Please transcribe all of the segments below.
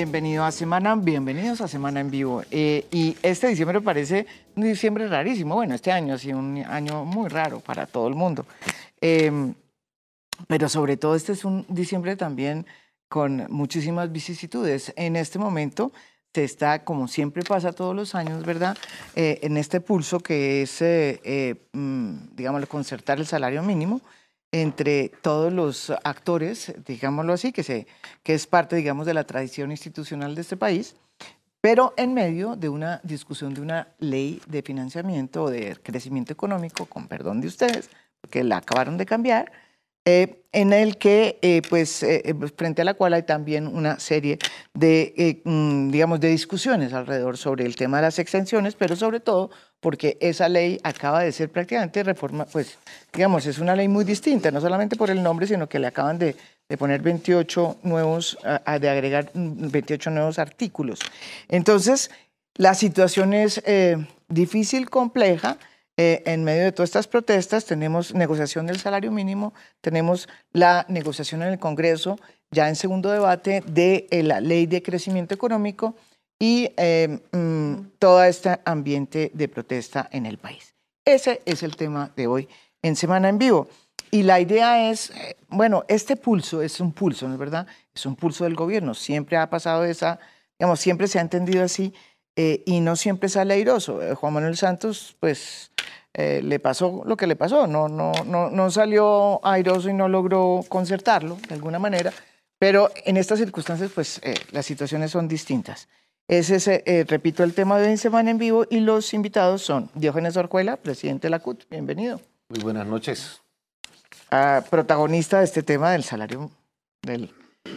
Bienvenido a Semana, bienvenidos a Semana en Vivo. Eh, y este diciembre parece un diciembre rarísimo. Bueno, este año ha sido un año muy raro para todo el mundo. Em, pero sobre todo este es un diciembre también con muchísimas vicisitudes. En este momento se está, como siempre pasa todos los años, ¿verdad? Eh, en este pulso que es, eh, eh mm, digamos, concertar el salario mínimo entre todos los actores, digámoslo así, que, es parte, digamos, de la tradición institucional de este país, pero en medio de una discusión de una ley de financiamiento o de crecimiento económico, con perdón de ustedes, porque la acabaron de cambiar, eh, en el que, eh, pues, eh, frente a la cual hay también una serie de, mm, digamos, de discusiones alrededor sobre el tema de las extensiones, pero sobre todo porque esa ley acaba de ser prácticamente reforma, pues, digamos, es una ley muy distinta, no solamente por el nombre, sino que le acaban de, poner 28 nuevos, de agregar 28 nuevos artículos. Entonces, la situación es difícil, compleja, eh, en medio de todas estas protestas tenemos negociación del salario mínimo, tenemos la negociación en el Congreso, ya en segundo debate, de eh, la ley de crecimiento económico y eh, mm, todo este ambiente de protesta en el país. Ese es el tema de hoy en Semana en Vivo. Y la idea es, bueno, este pulso es un pulso, ¿no es verdad? Es un pulso del gobierno. Siempre ha pasado esa, digamos, siempre se ha entendido así y no siempre sale airoso. Juan Manuel Santos, pues eh, le pasó lo que le pasó, no, no, no, no salió airoso y no logró concertarlo de alguna manera, pero en estas circunstancias pues eh, las situaciones son distintas. Ese es, eh, repito, el tema de hoy en Semana en Vivo y los invitados son Diógenes Orjuela, presidente de la CUT, bienvenido. Muy buenas noches. Ah, protagonista de este tema del salario, de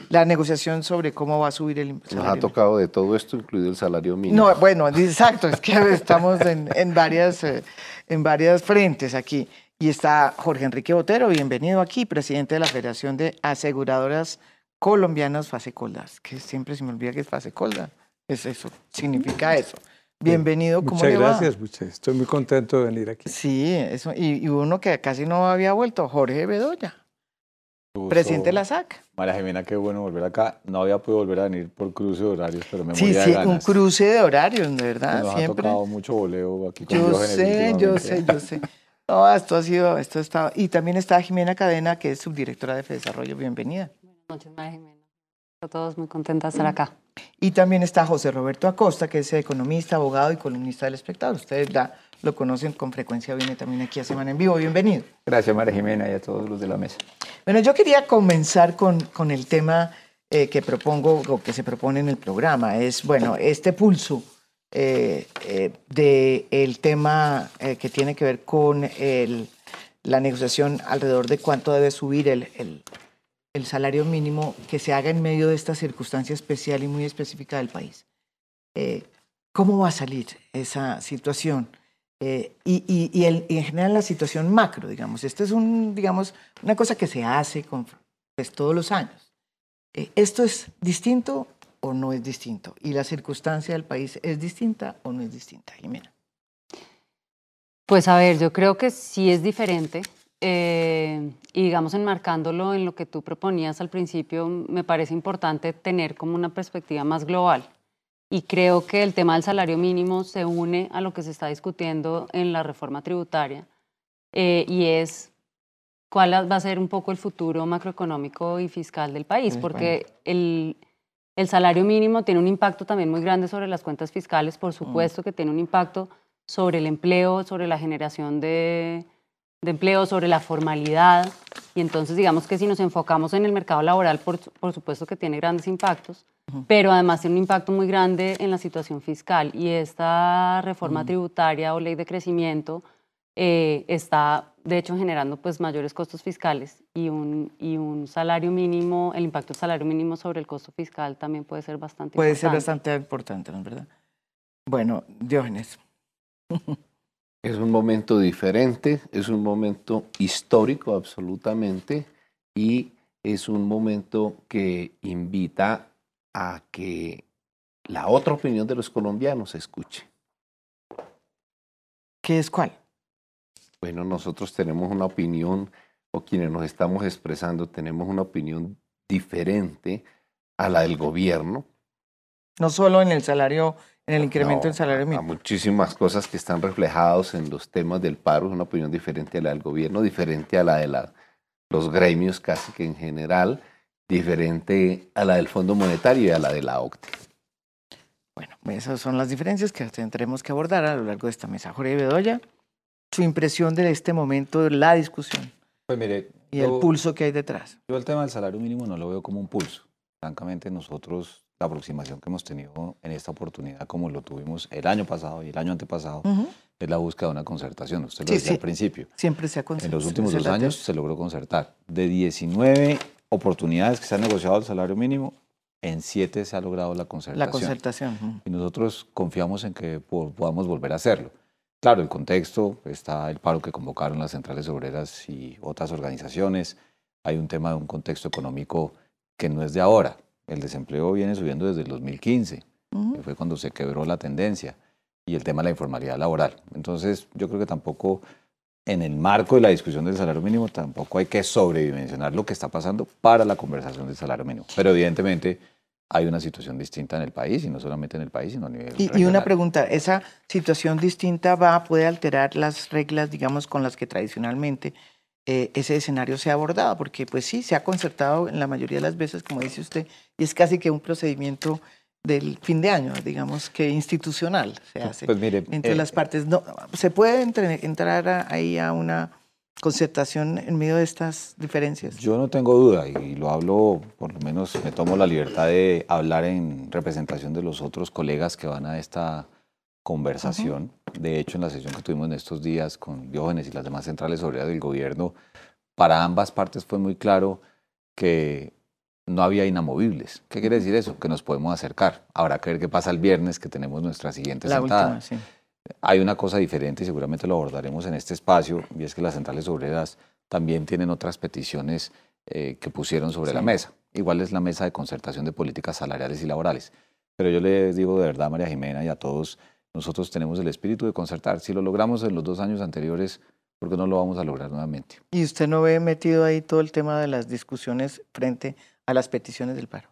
la negociación sobre cómo va a subir el salario. Nos ha tocado de todo esto, incluido el salario mínimo. No, bueno, exacto, es que estamos en, en varias en varias frentes aquí. Y está Jorge Enrique Botero, bienvenido aquí, presidente de la Federación de Aseguradoras Colombianas Fasecoldas, que siempre se me olvida que es Fasecolda. Es eso, significa eso. Bienvenido, ¿cómo Muchas gracias, muchas. Estoy muy contento de venir aquí. Sí, eso. Y, uno que casi no había vuelto, Jorge Bedoya, presidente de la SAC. María Jimena, qué bueno volver acá. No había podido volver a venir por cruce de horarios, pero me sí, sí, un cruce de horarios, de verdad. Nos siempre. ha tocado mucho voleo aquí con Yo sé, yo sé, yo sé. No, esto ha sido, esto está. Y también está Jimena Cadena, que es subdirectora de Desarrollo. Bienvenida. Buenas noches, María Jimena. Todos muy contenta de estar acá. Y también está José Roberto Acosta, que es economista, abogado y columnista del espectador. Ustedes ya lo conocen con frecuencia, viene también aquí a Semana en Vivo. Bienvenido. Gracias, María Jimena, y a todos los de la mesa. Bueno, yo quería comenzar con, con el tema eh, que propongo o que se propone en el programa. Es, bueno, este pulso eh, eh, del tema que tiene que ver con el, la negociación alrededor de cuánto debe subir el, el, el salario mínimo que se haga en medio de esta circunstancia especial y muy específica del país. ¿Cómo va a salir esa situación? Eh, y, y, en general la situación macro, digamos. Esto es un, digamos, una cosa que se hace con, pues, todos los años. Eh, ¿Esto es distinto o no es distinto? ¿Y la circunstancia del país es distinta o no es distinta, Jimena? Pues a ver, yo creo que sí es diferente. Eh, y digamos, enmarcándolo en lo que tú proponías al principio, me parece importante tener como una perspectiva más global y creo que el tema del salario mínimo se une a lo que se está discutiendo en la reforma tributaria eh, y es cuál va a ser un poco el futuro macroeconómico y fiscal del país, porque el, el, salario mínimo tiene un impacto también muy grande sobre las cuentas fiscales, por mm. supuesto que tiene un impacto sobre el empleo, sobre la generación de, de empleo, sobre la formalidad, y entonces digamos que si nos enfocamos en el mercado laboral, por, por supuesto que tiene grandes impactos, pero además tiene un impacto muy grande en la situación fiscal y esta reforma tributaria o ley de crecimiento eh, está de hecho generando pues mayores costos fiscales y un, y un salario mínimo, el impacto del salario mínimo sobre el costo fiscal también puede ser bastante puede importante. Puede ser bastante importante, ¿no es verdad? Bueno, Diógenes. Es un momento diferente, es un momento histórico absolutamente y es un momento que invita a que la otra opinión de los colombianos se escuche. ¿Qué es cuál? Bueno, nosotros tenemos una opinión, o quienes nos estamos expresando, tenemos una opinión diferente a la del gobierno, No solo en el salario, en el incremento No, del salario a mínimo. muchísimas cosas que están reflejados en los temas del paro, es una opinión diferente a la del gobierno, diferente a la de la- los gremios casi que en general, diferente a la del Fondo Monetario y a la de la OCDE. Bueno, esas son las diferencias que tendremos que abordar a lo largo de esta mesa. Jorge Bedoya, su impresión de este momento, de la discusión Pues mire, y el yo- pulso que hay detrás. Yo el tema del salario mínimo no lo veo como un pulso. Francamente, nosotros, la aproximación que hemos tenido en esta oportunidad, como lo tuvimos el año pasado y el año antepasado, Ujú. es la búsqueda de una concertación. Usted lo Sí, decía sí. al principio. Siempre se ha En consensuado. los últimos dos años se logró concertar. De 19 oportunidades que se han negociado el salario mínimo, en 7 se ha logrado la concertación. La concertación. ujú. y nosotros confiamos en que po- podamos volver a hacerlo. Claro, el contexto, está el paro que convocaron las centrales obreras y otras organizaciones, hay un tema de un contexto económico que no es de ahora, el desempleo viene subiendo desde el 2015, Ujú. que fue cuando se quebró la tendencia, y el tema de la informalidad laboral. Entonces, yo creo que tampoco en el marco de la discusión del salario mínimo, tampoco hay que sobredimensionar lo que está pasando para la conversación del salario mínimo. Pero evidentemente hay una situación distinta en el país, y no solamente en el país, sino a nivel Y, y una regional. pregunta, ¿esa situación distinta va, puede alterar las reglas, digamos, con las que tradicionalmente eh, ese escenario se ha abordado? Porque pues sí, se ha concertado en la mayoría de las veces, como dice usted, y es casi que un procedimiento del fin de año, digamos que institucional se hace Pues mire, entre eh, las partes. No, ¿Se puede entre- entrar a- ahí a una concertación en medio de estas diferencias? Yo no tengo duda y lo hablo, por lo menos me tomo la libertad de hablar en representación de los otros colegas que van a esta conversación. De hecho, en la sesión que tuvimos en estos días con Diógenes y las demás centrales obreras del gobierno, para ambas partes fue muy claro que no había inamovibles. ¿Qué quiere decir eso? Que nos podemos acercar. Habrá que ver qué pasa el viernes que tenemos nuestra siguiente La sentada. última, sí. Hay una cosa diferente y seguramente lo abordaremos en este espacio, y es que las centrales obreras también tienen otras peticiones eh, que pusieron sobre la mesa. Igual es la mesa de concertación de políticas salariales y laborales. Pero yo les digo de verdad, María Jimena, y a todos, nosotros tenemos el espíritu de concertar. Si lo logramos en los dos años anteriores, ¿por qué no lo vamos a lograr nuevamente? ¿Y usted no ve metido ahí todo el tema de las discusiones frente a las peticiones del paro?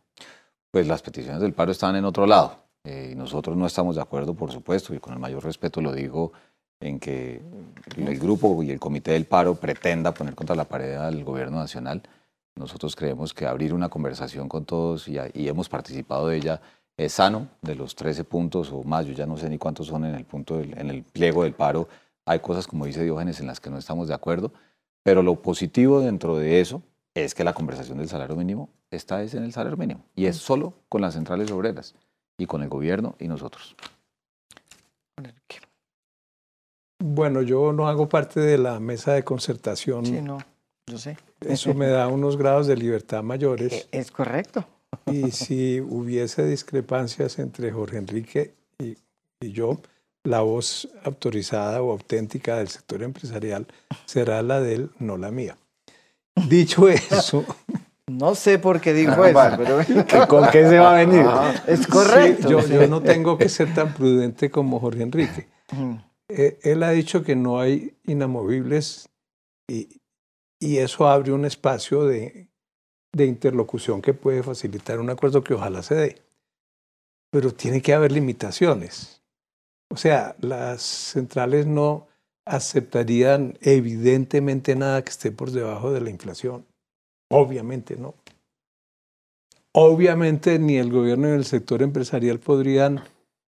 Pues las peticiones del paro están en otro lado. eh, y nosotros no estamos de acuerdo, por supuesto, y con el mayor respeto lo digo, en que el grupo y el comité del paro pretenda poner contra la pared al gobierno nacional. Nosotros creemos que abrir una conversación con todos y, y hemos participado de ella es sano, de los 13 puntos o más, yo ya no sé ni cuántos son en el, punto del- en el pliego del paro. Hay cosas, como dice Diógenes, en las que no estamos de acuerdo, pero lo positivo dentro de eso es que la conversación del salario mínimo está es en el salario mínimo y es solo con las centrales obreras y con el gobierno y nosotros. Bueno, yo no hago parte de la mesa de concertación. Sí, no, yo sé. Eso me da unos grados de libertad mayores. Eh, Es correcto. Y si hubiese discrepancias entre Jorge Enrique y, y yo, la voz autorizada o auténtica del sector empresarial será la de él, no la mía. Dicho eso, No sé por qué dijo eso, pero ¿Con qué se va a venir? es correcto. sí, yo, sí. yo no tengo que ser tan prudente como Jorge Enrique. Eh, él ha dicho que no hay inamovibles y, y eso abre un espacio de, de interlocución que puede facilitar un acuerdo que ojalá se dé. Pero tiene que haber limitaciones. O sea, las centrales no aceptarían evidentemente nada que esté por debajo de la inflación. Obviamente no. Obviamente ni el gobierno ni el sector empresarial podrían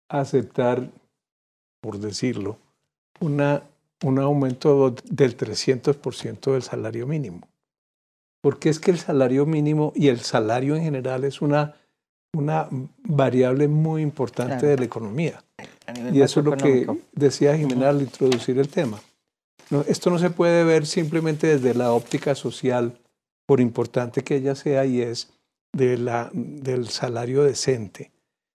aceptar, por decirlo, una, un aumento del 300% del salario mínimo. Porque es que el salario mínimo y el salario en general es una, una variable muy importante Claro. de la economía. Y eso es lo que decía Jimena al introducir el tema. No, esto no se puede ver simplemente desde la óptica social, por importante que ella sea, y es de la, del salario decente,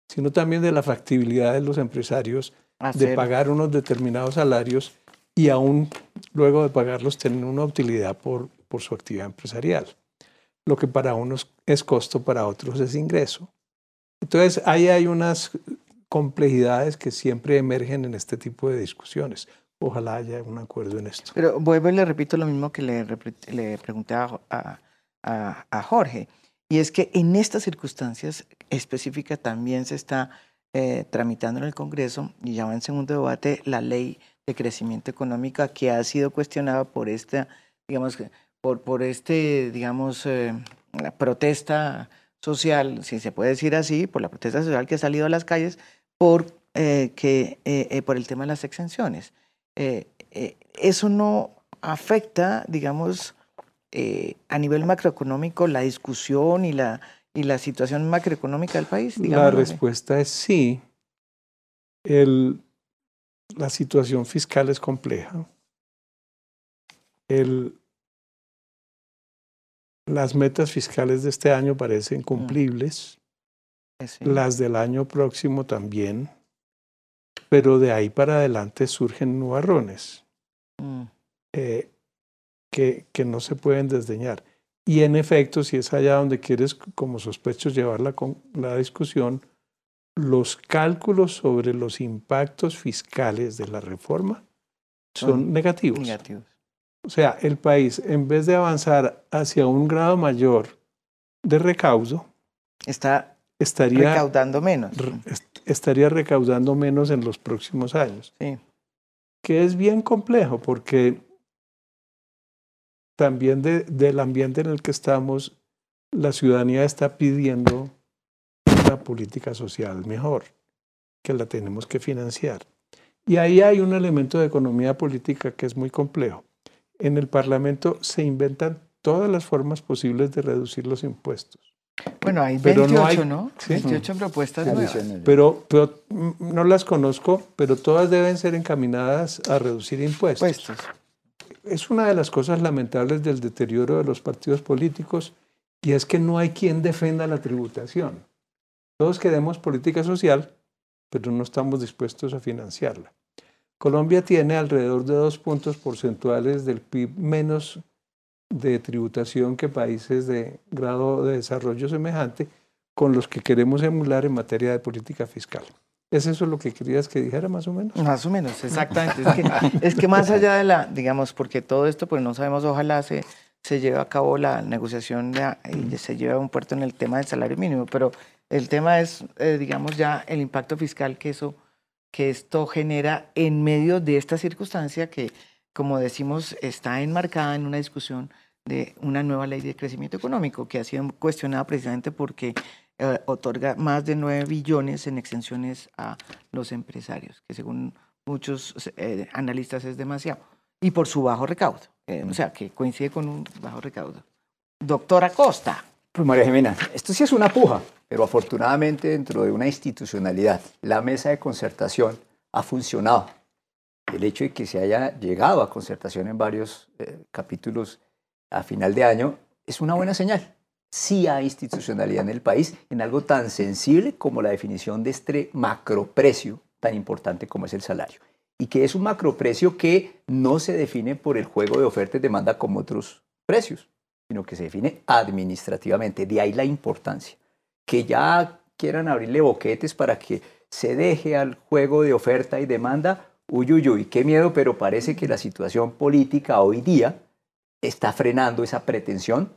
sino también de la factibilidad de los empresarios de Hacer- pagar unos determinados salarios y aún luego de pagarlos tener una utilidad por, por su actividad empresarial. Lo que para unos es costo, para otros es ingreso. Entonces, ahí hay unas complejidades que siempre emergen en este tipo de discusiones. Ojalá haya un acuerdo en esto. Pero vuelvo y le repito lo mismo que le, le pregunté a- a- a Jorge. y es que en estas circunstancias específicas también se está eh, tramitando en el Congreso y ya va en segundo debate la ley de crecimiento económico que ha sido cuestionada por esta, digamos, por, por este, digamos, eh, la protesta social, si se puede decir así, por la protesta social que ha salido a las calles, por, eh, que, eh, por el tema de las exenciones. eso no afecta, digamos, a nivel macroeconómico la discusión y la, y la situación macroeconómica del país. La respuesta es sí. El, la situación fiscal es compleja. El, las metas fiscales de este año parecen cumplibles, mm. las del año próximo también, pero de ahí para adelante surgen nubarrones mm. eh, que, que, no se pueden desdeñar. Y en efecto, si es allá donde quieres, como sospecho, llevar la, la discusión, los cálculos sobre los impactos fiscales de la reforma son, negativos. negativos. O sea, el país, en vez de avanzar hacia un grado mayor de recaudo, está estaría recaudando menos. estaría recaudando menos en los próximos años. Sí. Que es bien complejo porque también del ambiente en el que estamos, la ciudadanía está pidiendo una política social mejor, que la tenemos que financiar. Y ahí hay un elemento de economía política que es muy complejo en el Parlamento se inventan todas las formas posibles de reducir los impuestos. Bueno, hay 28, ¿no? 28 propuestas nuevas. Pero, pero mm, no las conozco, pero todas deben ser encaminadas a reducir impuestos. impuestos. Es una de las cosas lamentables del deterioro de los partidos políticos y es que no hay quien defenda la tributación. Todos queremos política social, pero no estamos dispuestos a financiarla. Colombia tiene alrededor de dos puntos porcentuales del PIB menos de tributación que países de grado de desarrollo semejante con los que queremos emular en materia de política fiscal. ¿Es eso lo que querías que dijera más o menos? Más o menos, exactamente. es, que, más allá de la, digamos, porque todo esto, pues no sabemos, ojalá se, se lleve a cabo la negociación y se lleve a un puerto en el tema del salario mínimo, pero el tema es, eh, digamos, ya el impacto fiscal que eso que esto genera en medio de esta circunstancia que, como decimos, está enmarcada en una discusión de una nueva ley de crecimiento económico que ha sido cuestionada precisamente porque eh, otorga más de 9 billones en exenciones a los empresarios, que según muchos eh, analistas es demasiado, y por su bajo recaudo, eh, o sea, que coincide con un bajo recaudo. Doctora Costa. Pues María Jimena, esto sí es una puja, pero afortunadamente dentro de una institucionalidad, la mesa de concertación ha funcionado. El hecho de que se haya llegado a concertación en varios eh, capítulos a final de año es una buena señal. Sí hay institucionalidad en el país en algo tan sensible como la definición de este macroprecio tan importante como es el salario. Y que es un macroprecio que no se define por el juego de oferta y demanda como otros precios sino que se define administrativamente. De ahí la importancia. Que ya quieran abrirle boquetes para que se deje al juego de oferta y demanda, uy, uy, uy, qué miedo, pero parece que la situación política hoy día está frenando esa pretensión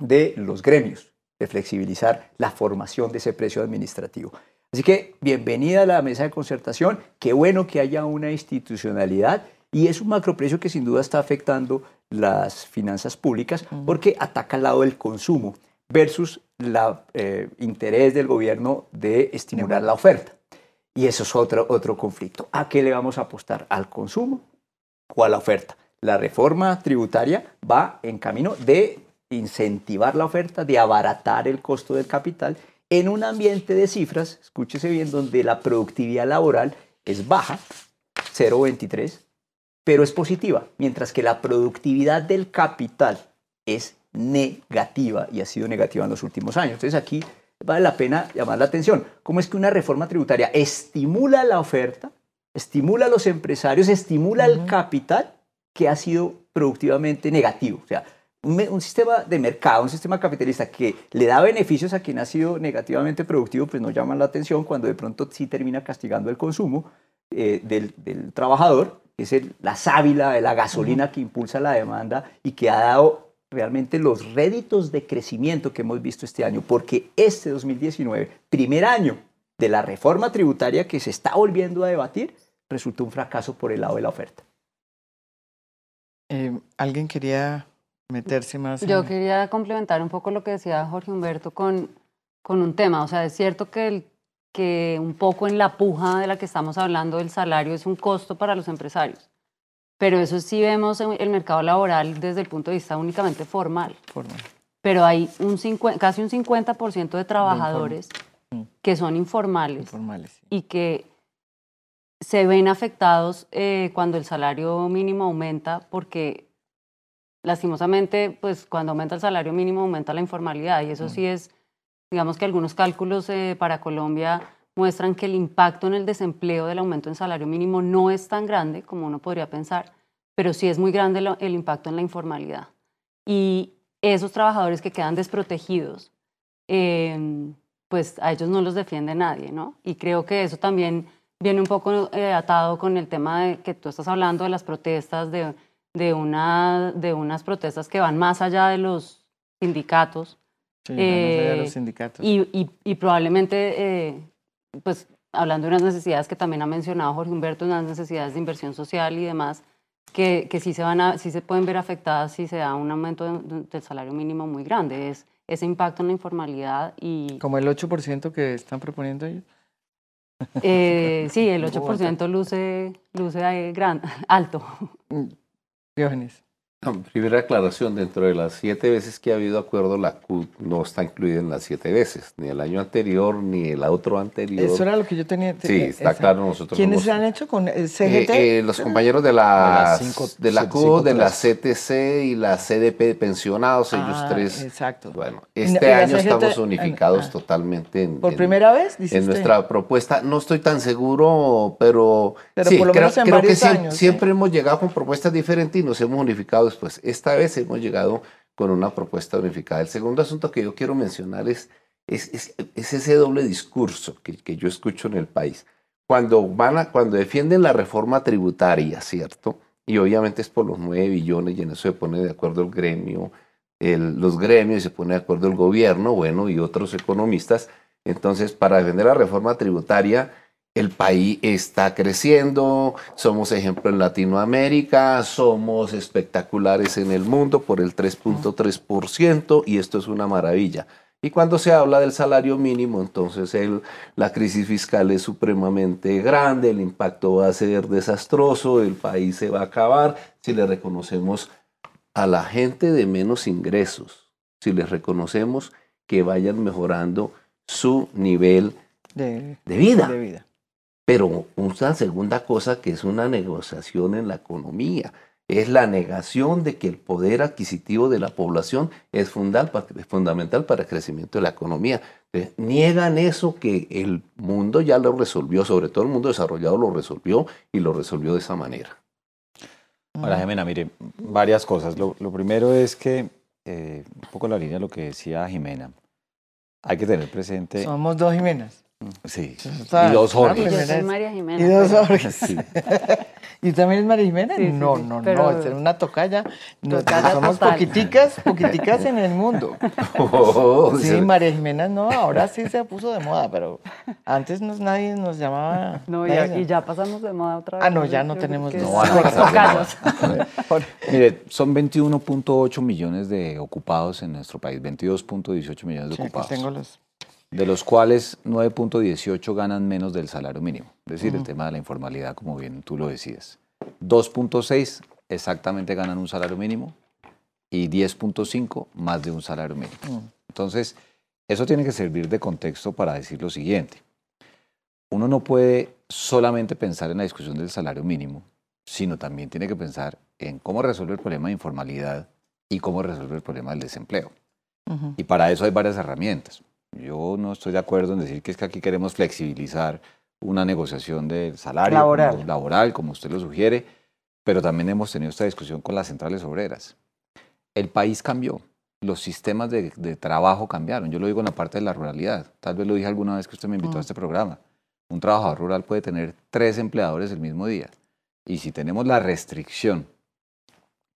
de los gremios de flexibilizar la formación de ese precio administrativo. Así que bienvenida a la mesa de concertación, qué bueno que haya una institucionalidad y es un macroprecio que sin duda está afectando las finanzas públicas porque ataca al lado del consumo versus el eh, interés del gobierno de estimular la oferta. Y eso es otro, otro conflicto. ¿A qué le vamos a apostar? ¿Al consumo o a la oferta? La reforma tributaria va en camino de incentivar la oferta, de abaratar el costo del capital en un ambiente de cifras, escúchese bien, donde la productividad laboral es baja, 0,23, pero es positiva, mientras que la productividad del capital es negativa y ha sido negativa en los últimos años. Entonces aquí vale la pena llamar la atención. ¿Cómo es que una reforma tributaria estimula la oferta, estimula a los empresarios, estimula el capital que ha sido productivamente negativo? O sea, un, sistema de mercado, un sistema capitalista que le da beneficios a quien ha sido negativamente productivo, pues no llama la atención cuando de pronto sí termina castigando el consumo eh, del, del trabajador es la sábila, la gasolina que impulsa la demanda y que ha dado realmente los réditos de crecimiento que hemos visto este año, porque este 2019, primer año de la reforma tributaria que se está volviendo a debatir, resultó un fracaso por el lado de la oferta. Eh, ¿Alguien quería meterse más? Yo en- quería complementar un poco lo que decía Jorge Humberto con, con un tema. O sea, es cierto que, el- que un poco en la puja de la que estamos hablando del salario es un costo para los empresarios. Pero eso sí vemos en el mercado laboral desde el punto de vista únicamente formal. Forma. Pero hay un cincuen- casi un 50% de trabajadores Mm. que son informales Informales. sí. y que se ven afectados eh, cuando el salario mínimo aumenta porque lastimosamente pues cuando aumenta el salario mínimo aumenta la informalidad y eso sí es digamos que algunos cálculos eh, para Colombia muestran que el impacto en el desempleo del aumento en salario mínimo no es tan grande como uno podría pensar pero sí es muy grande lo- el impacto en la informalidad y esos trabajadores que quedan desprotegidos eh, pues a ellos no los defiende nadie, ¿no? Y creo que eso también viene un poco eh, atado con el tema de que tú estás hablando de las protestas, de, de, una, de unas protestas que van más allá de los sindicatos Sí, vamos allá Eh, los sindicatos. y, y- y probablemente, eh, pues hablando de unas necesidades que también ha mencionado Jorge Humberto, unas necesidades de inversión social y demás, que, que sí, se van a, sí se pueden ver afectadas si se da un aumento de- de- del salario mínimo muy grande. Es ese impacto en la informalidad y... Como el 8% que están proponiendo ellos. Eh, sí, el Bogotá. 8% luce, luce ahí gran, alto. Diógenes. Primera aclaración, dentro de las siete veces que ha habido acuerdo, la CUT no está incluida en las siete veces, ni el año anterior, ni el otro anterior. Eso era lo que yo tenía. Sí, está esa. claro, nosotros ¿Quiénes hemos- han hecho con el Eh, CGT? eh, los compañeros de la, las cinco- de la CUT, cinco, de la. CTC y la CDP de pensionados, ellos Ah, tres. Exacto. Bueno, este año CGT estamos unificados ah. totalmente en, ¿Por en- primera vez? dice en usted? nuestra propuesta. No estoy tan seguro, pero, Pero sí, por lo creo, menos en creo que varios años, ¿sí? siempre hemos llegado con propuestas diferentes y nos hemos unificado después. Esta vez hemos llegado con una propuesta unificada. El segundo asunto que yo quiero mencionar es, es, es- es ese doble discurso que, que yo escucho en el país. Cuando, van a, cuando defienden la reforma tributaria, ¿cierto? Y obviamente es por los 9 billones y en eso se pone de acuerdo el gremio, el- los gremios se pone de acuerdo el gobierno, bueno, y otros economistas. Entonces, para defender la reforma tributaria, el país está creciendo, somos ejemplo en Latinoamérica, somos espectaculares en el mundo por el 3.3% y esto es una maravilla. Y cuando se habla del salario mínimo, entonces el- la crisis fiscal es supremamente grande, el impacto va a ser desastroso, el país se va a acabar si le reconocemos a la gente de menos ingresos, si les reconocemos que vayan mejorando su nivel De, de vida. de vida. Pero una segunda cosa que es una negociación en la economía, es la negación de que el poder adquisitivo de la población es fundal pa- es fundamental para el crecimiento de la economía. Eh, Niegan eso que el mundo ya lo resolvió, sobre todo el mundo desarrollado lo resolvió y lo resolvió de esa manera. Ahora, Jimena, mire, varias cosas. Lo, lo primero es que, eh, un poco en la línea de lo que decía Jimena, hay que tener presente... Somos dos Jimenas. Sí, está y dos. Yo Jimena soy María Jimena. Y dos. Sí. ¿Y también es María Jiménez? Sí, sí, no, sí, no, no, es una tocaya. No, Tocaya somos total. poquiticas, poquiticas en el mundo. Oh, Sí, se- María Jimena no, ahora sí se puso de moda, pero antes nos, nadie nos llamaba. No, y, y ya pasamos de moda otra vez. Ah, no, ya no tenemos moda. No tocayos. Mire, son 21.8 millones de ocupados en nuestro país, 22.18 millones de Sí, aquí ocupados, tengo los. De los cuales 9.18 ganan menos del salario mínimo. Es decir, el tema de la informalidad, como bien tú lo decías. 2.6 exactamente ganan un salario mínimo y 10.5 más de un salario mínimo. Mm. Entonces, eso tiene que servir de contexto para decir lo siguiente. Uno no puede solamente pensar en la discusión del salario mínimo, sino también tiene que pensar en cómo resolver el problema de informalidad y cómo resolver el problema del desempleo. Y para eso hay varias herramientas. Yo no estoy de acuerdo en decir que es que aquí queremos flexibilizar una negociación del salario Laboral. como, laboral, como usted lo sugiere, pero también hemos tenido esta discusión con las centrales obreras. El país cambió, los sistemas de, de trabajo cambiaron. Yo lo digo en la parte de la ruralidad. Tal vez lo dije alguna vez que usted me invitó Mm. a este programa. Un trabajador rural puede tener tres empleadores el mismo día. Y si tenemos la restricción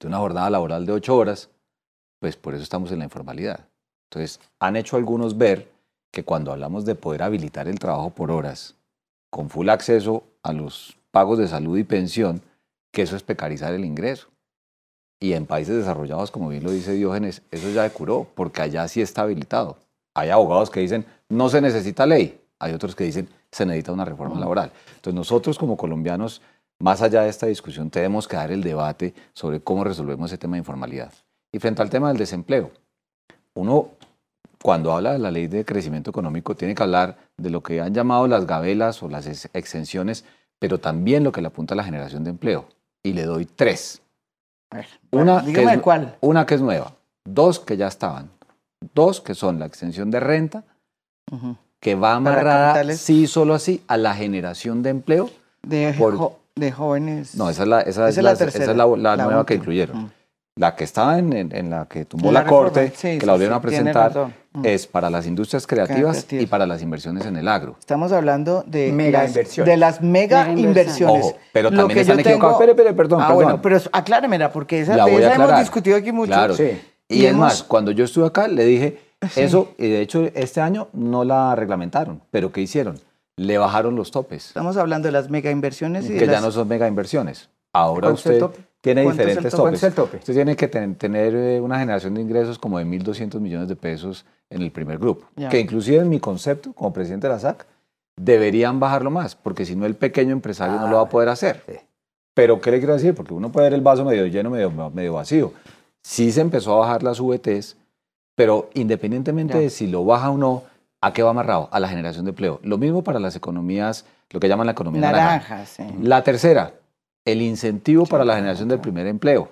de una jornada laboral de ocho horas, pues por eso estamos en la informalidad. Entonces, han hecho algunos ver que cuando hablamos de poder habilitar el trabajo por horas, con full acceso a los pagos de salud y pensión, que eso es precarizar el ingreso. Y en países desarrollados, como bien lo dice Diógenes, eso ya curó, porque allá sí está habilitado. Hay abogados que dicen, no se necesita ley. Hay otros que dicen, se necesita una reforma laboral. Entonces nosotros como colombianos, más allá de esta discusión, tenemos que dar el debate sobre cómo resolvemos ese tema de informalidad. Y frente al tema del desempleo, uno cuando habla de la ley de crecimiento económico tiene que hablar de lo que han llamado las gabelas o las exenciones, pero también lo que le apunta a la generación de empleo. Y le doy tres. una, que es, cuál. una que es nueva, dos que ya estaban, dos que son la extensión de renta, que va amarrada, sí, solo así, a la generación de empleo. De, de jóvenes. No, esa es la, esa es la, esa es la, nueva que incluyeron. La que estaba en, en, la que tumbó la, corte, que la volvieron a presentar, es para las industrias creativas y para las inversiones en el agro. Estamos hablando de, mega inversiones. de las mega, inversiones. pero también están equivocados. Espere, espere, perdón, ah, perdón. bueno, pero acláremela, porque esa, de esa hemos discutido aquí mucho. Claro. Sí. Y, es más, cuando yo estuve acá, le dije, eso, y de hecho este año no la reglamentaron, pero ¿qué hicieron? Le bajaron los topes. Estamos hablando de las mega inversiones. Y que ya no son mega inversiones. Ahora usted tiene diferentes topes. Es el tope? Usted tiene que tener eh, una generación de ingresos como de 1.200 millones de pesos en el primer grupo. Que inclusive en mi concepto, como presidente de la SAC, deberían bajarlo más, porque si no el pequeño empresario no lo va a poder hacer. Pero, ¿qué le quiero decir? Porque uno puede ver el vaso medio lleno, medio, medio vacío. Sí se empezó a bajar las VTs, pero independientemente de si lo baja o no, ¿a qué va amarrado? A la generación de empleo. Lo mismo para las economías, lo que llaman la economía naranja. naranja. Sí. La tercera, el incentivo para la generación del primer empleo.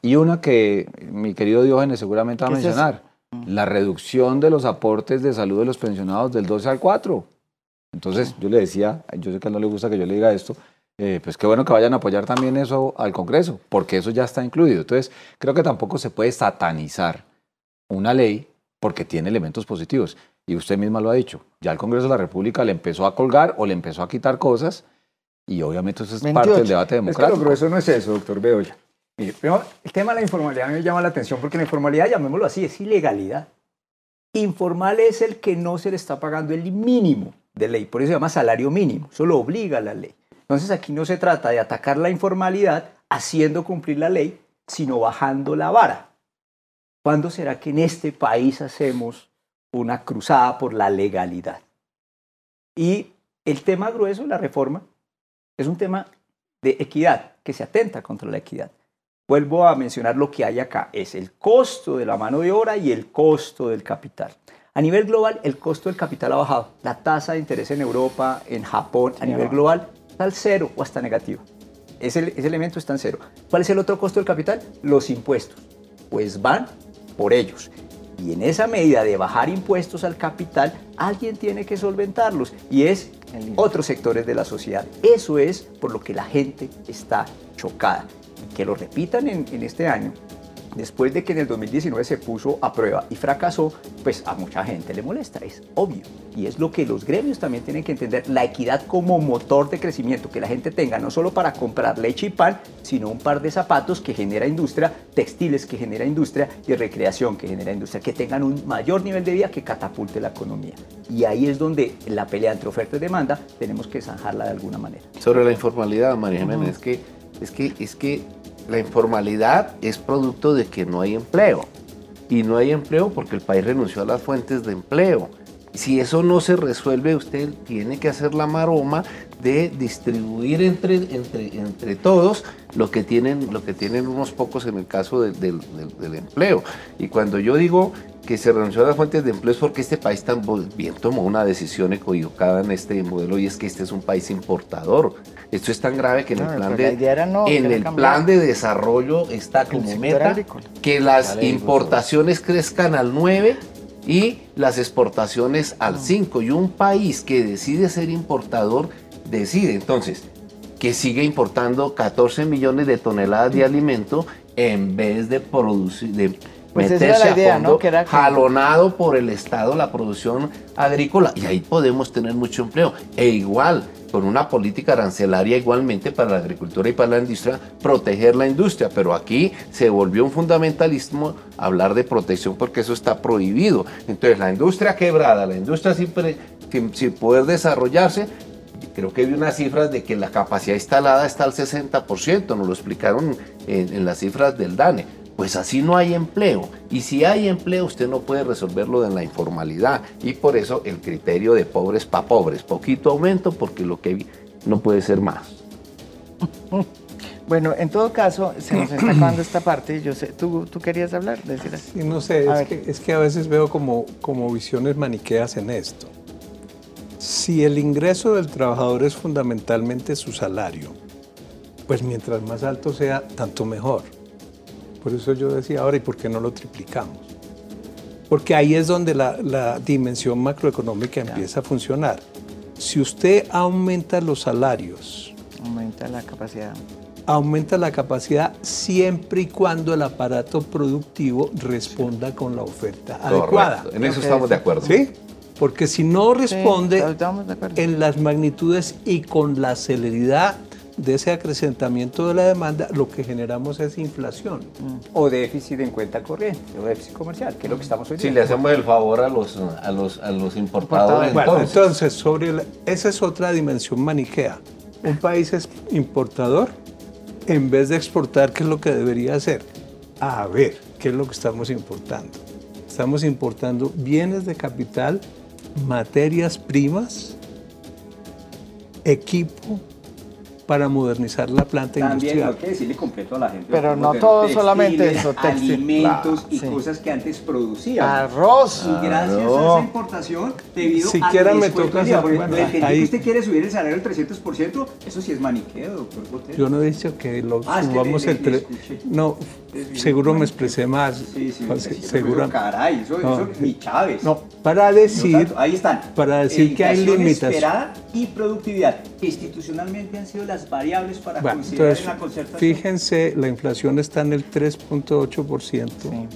Y una que mi querido Diógenes seguramente va a mencionar, mm. la reducción de los aportes de salud de los pensionados del 12 al 4. Entonces yo le decía, yo sé que a él no le gusta que yo le diga esto, eh, pues qué bueno que vayan a apoyar también eso al Congreso, porque eso ya está incluido. Entonces creo que tampoco se puede satanizar una ley porque tiene elementos positivos. Y usted misma lo ha dicho, ya el Congreso de la República le empezó a colgar o le empezó a quitar cosas y obviamente eso es parte del debate democrático. pero eso no es eso, doctor Bedoya. Mire, primero, el tema de la informalidad me llama la atención porque la informalidad, llamémoslo así, es ilegalidad. Informal es el que no se le está pagando el mínimo de ley, por eso se llama salario mínimo, eso lo obliga la ley. Entonces aquí no se trata de atacar la informalidad haciendo cumplir la ley, sino bajando la vara. ¿Cuándo será que en este país hacemos una cruzada por la legalidad? Y el tema grueso, la reforma, es un tema de equidad, que se atenta contra la equidad. Vuelvo a mencionar lo que hay acá, es el costo de la mano de obra y el costo del capital. A nivel global, el costo del capital ha bajado. La tasa de interés en Europa, en Japón, a nivel global, está al cero o hasta negativo. Ese, ese elemento está en cero. ¿Cuál es el otro costo del capital? Los impuestos. Pues van por ellos. Y en esa medida de bajar impuestos al capital, alguien tiene que solventarlos y es otros sectores de la sociedad. Eso es por lo que la gente está chocada. Que lo repitan en, en este año después de que en el 2019 se puso a prueba y fracasó, pues a mucha gente le molesta, es obvio. Y es lo que los gremios también tienen que entender, la equidad como motor de crecimiento, que la gente tenga no solo para comprar leche y pan, sino un par de zapatos que genera industria, textiles que genera industria y recreación que genera industria, que tengan un mayor nivel de vida que catapulte la economía. Y ahí es donde la pelea entre oferta y demanda tenemos que zanjarla de alguna manera. Sobre la informalidad, María Jiménez, es que, es que, es que la informalidad es producto de que no hay empleo. Y no hay empleo porque el país renunció a las fuentes de empleo. Si eso no se resuelve, usted tiene que hacer la maroma de distribuir entre, entre, entre todos lo que, tienen, lo que tienen unos pocos en el caso del empleo. Y cuando yo digo que se renunció a las fuentes de empleo es porque este país también tomó una decisión equivocada en este modelo y es que este es un país importador. Esto es tan grave que en el plan, de, en el plan de desarrollo está como meta que las importaciones crezcan al 9 y las exportaciones al 5. Y un país que decide ser importador decide entonces que sigue importando 14 millones de toneladas de alimento en vez de producir, de pues meterse idea, a fondo, ¿no? jalonado por el Estado la producción agrícola y ahí podemos tener mucho empleo. E igual, con una política arancelaria igualmente para la agricultura y para la industria, proteger la industria. Pero aquí se volvió un fundamentalismo hablar de protección porque eso está prohibido. Entonces la industria quebrada, la industria sin, sin, poder desarrollarse, creo que hay unas cifras de que la capacidad instalada está al 60%, nos lo explicaron en, en las cifras del DANE pues así no hay empleo. Y si hay empleo, usted no puede resolverlo en la informalidad. Y por eso el criterio de pobres para pobres. Poquito aumento porque lo que no puede ser más. Bueno, en todo caso, se nos está acabando esta parte. Yo sé, ¿tú, tú querías hablar? Decir así? no sé, es que, es que, a veces veo como, como visiones maniqueas en esto. Si el ingreso del trabajador es fundamentalmente su salario, pues mientras más alto sea, tanto mejor. Por eso yo decía ahora, ¿y por qué no lo triplicamos? Porque ahí es donde la, dimensión macroeconómica empieza a funcionar. Si usted aumenta los salarios, aumenta la capacidad. Aumenta la capacidad siempre y cuando el aparato productivo responda con la oferta adecuada. En eso estamos de acuerdo. Sí, porque si no responde en las magnitudes y con la celeridad de ese acrecentamiento de la demanda, lo que generamos es inflación. Mm. O déficit en cuenta corriente, o déficit comercial, que es lo que estamos oyendo. Si le hacemos el favor a los, a los, a los importadores. Bueno, entonces, sobre esa es otra dimensión maniquea. Un país es importador en vez de exportar, ¿qué es lo que debería hacer? A ver, ¿qué es lo que estamos importando? Estamos importando bienes de capital, materias primas, equipo, para modernizar la planta También industrial. También hay que decirle completo a la gente. Pero no todo solamente eso, textil. Alimentos y cosas que antes producían. Arroz. Y gracias a esa importación, debido Siquiera al me toca bueno, ahí, que usted quiere subir el salario del 300%, eso sí es maniqueo, doctor Botero. Yo no he dicho que lo ah, subamos el 3%. No, seguro me expresé más. Sí, sí, seguro. Caray, eso, no, eso ni Chávez. No, para decir. ahí están. Para decir que hay límites. esperada y productividad. Institucionalmente han sido las variables para considerar la concertación? Fíjense, la inflación está en el 3.8%.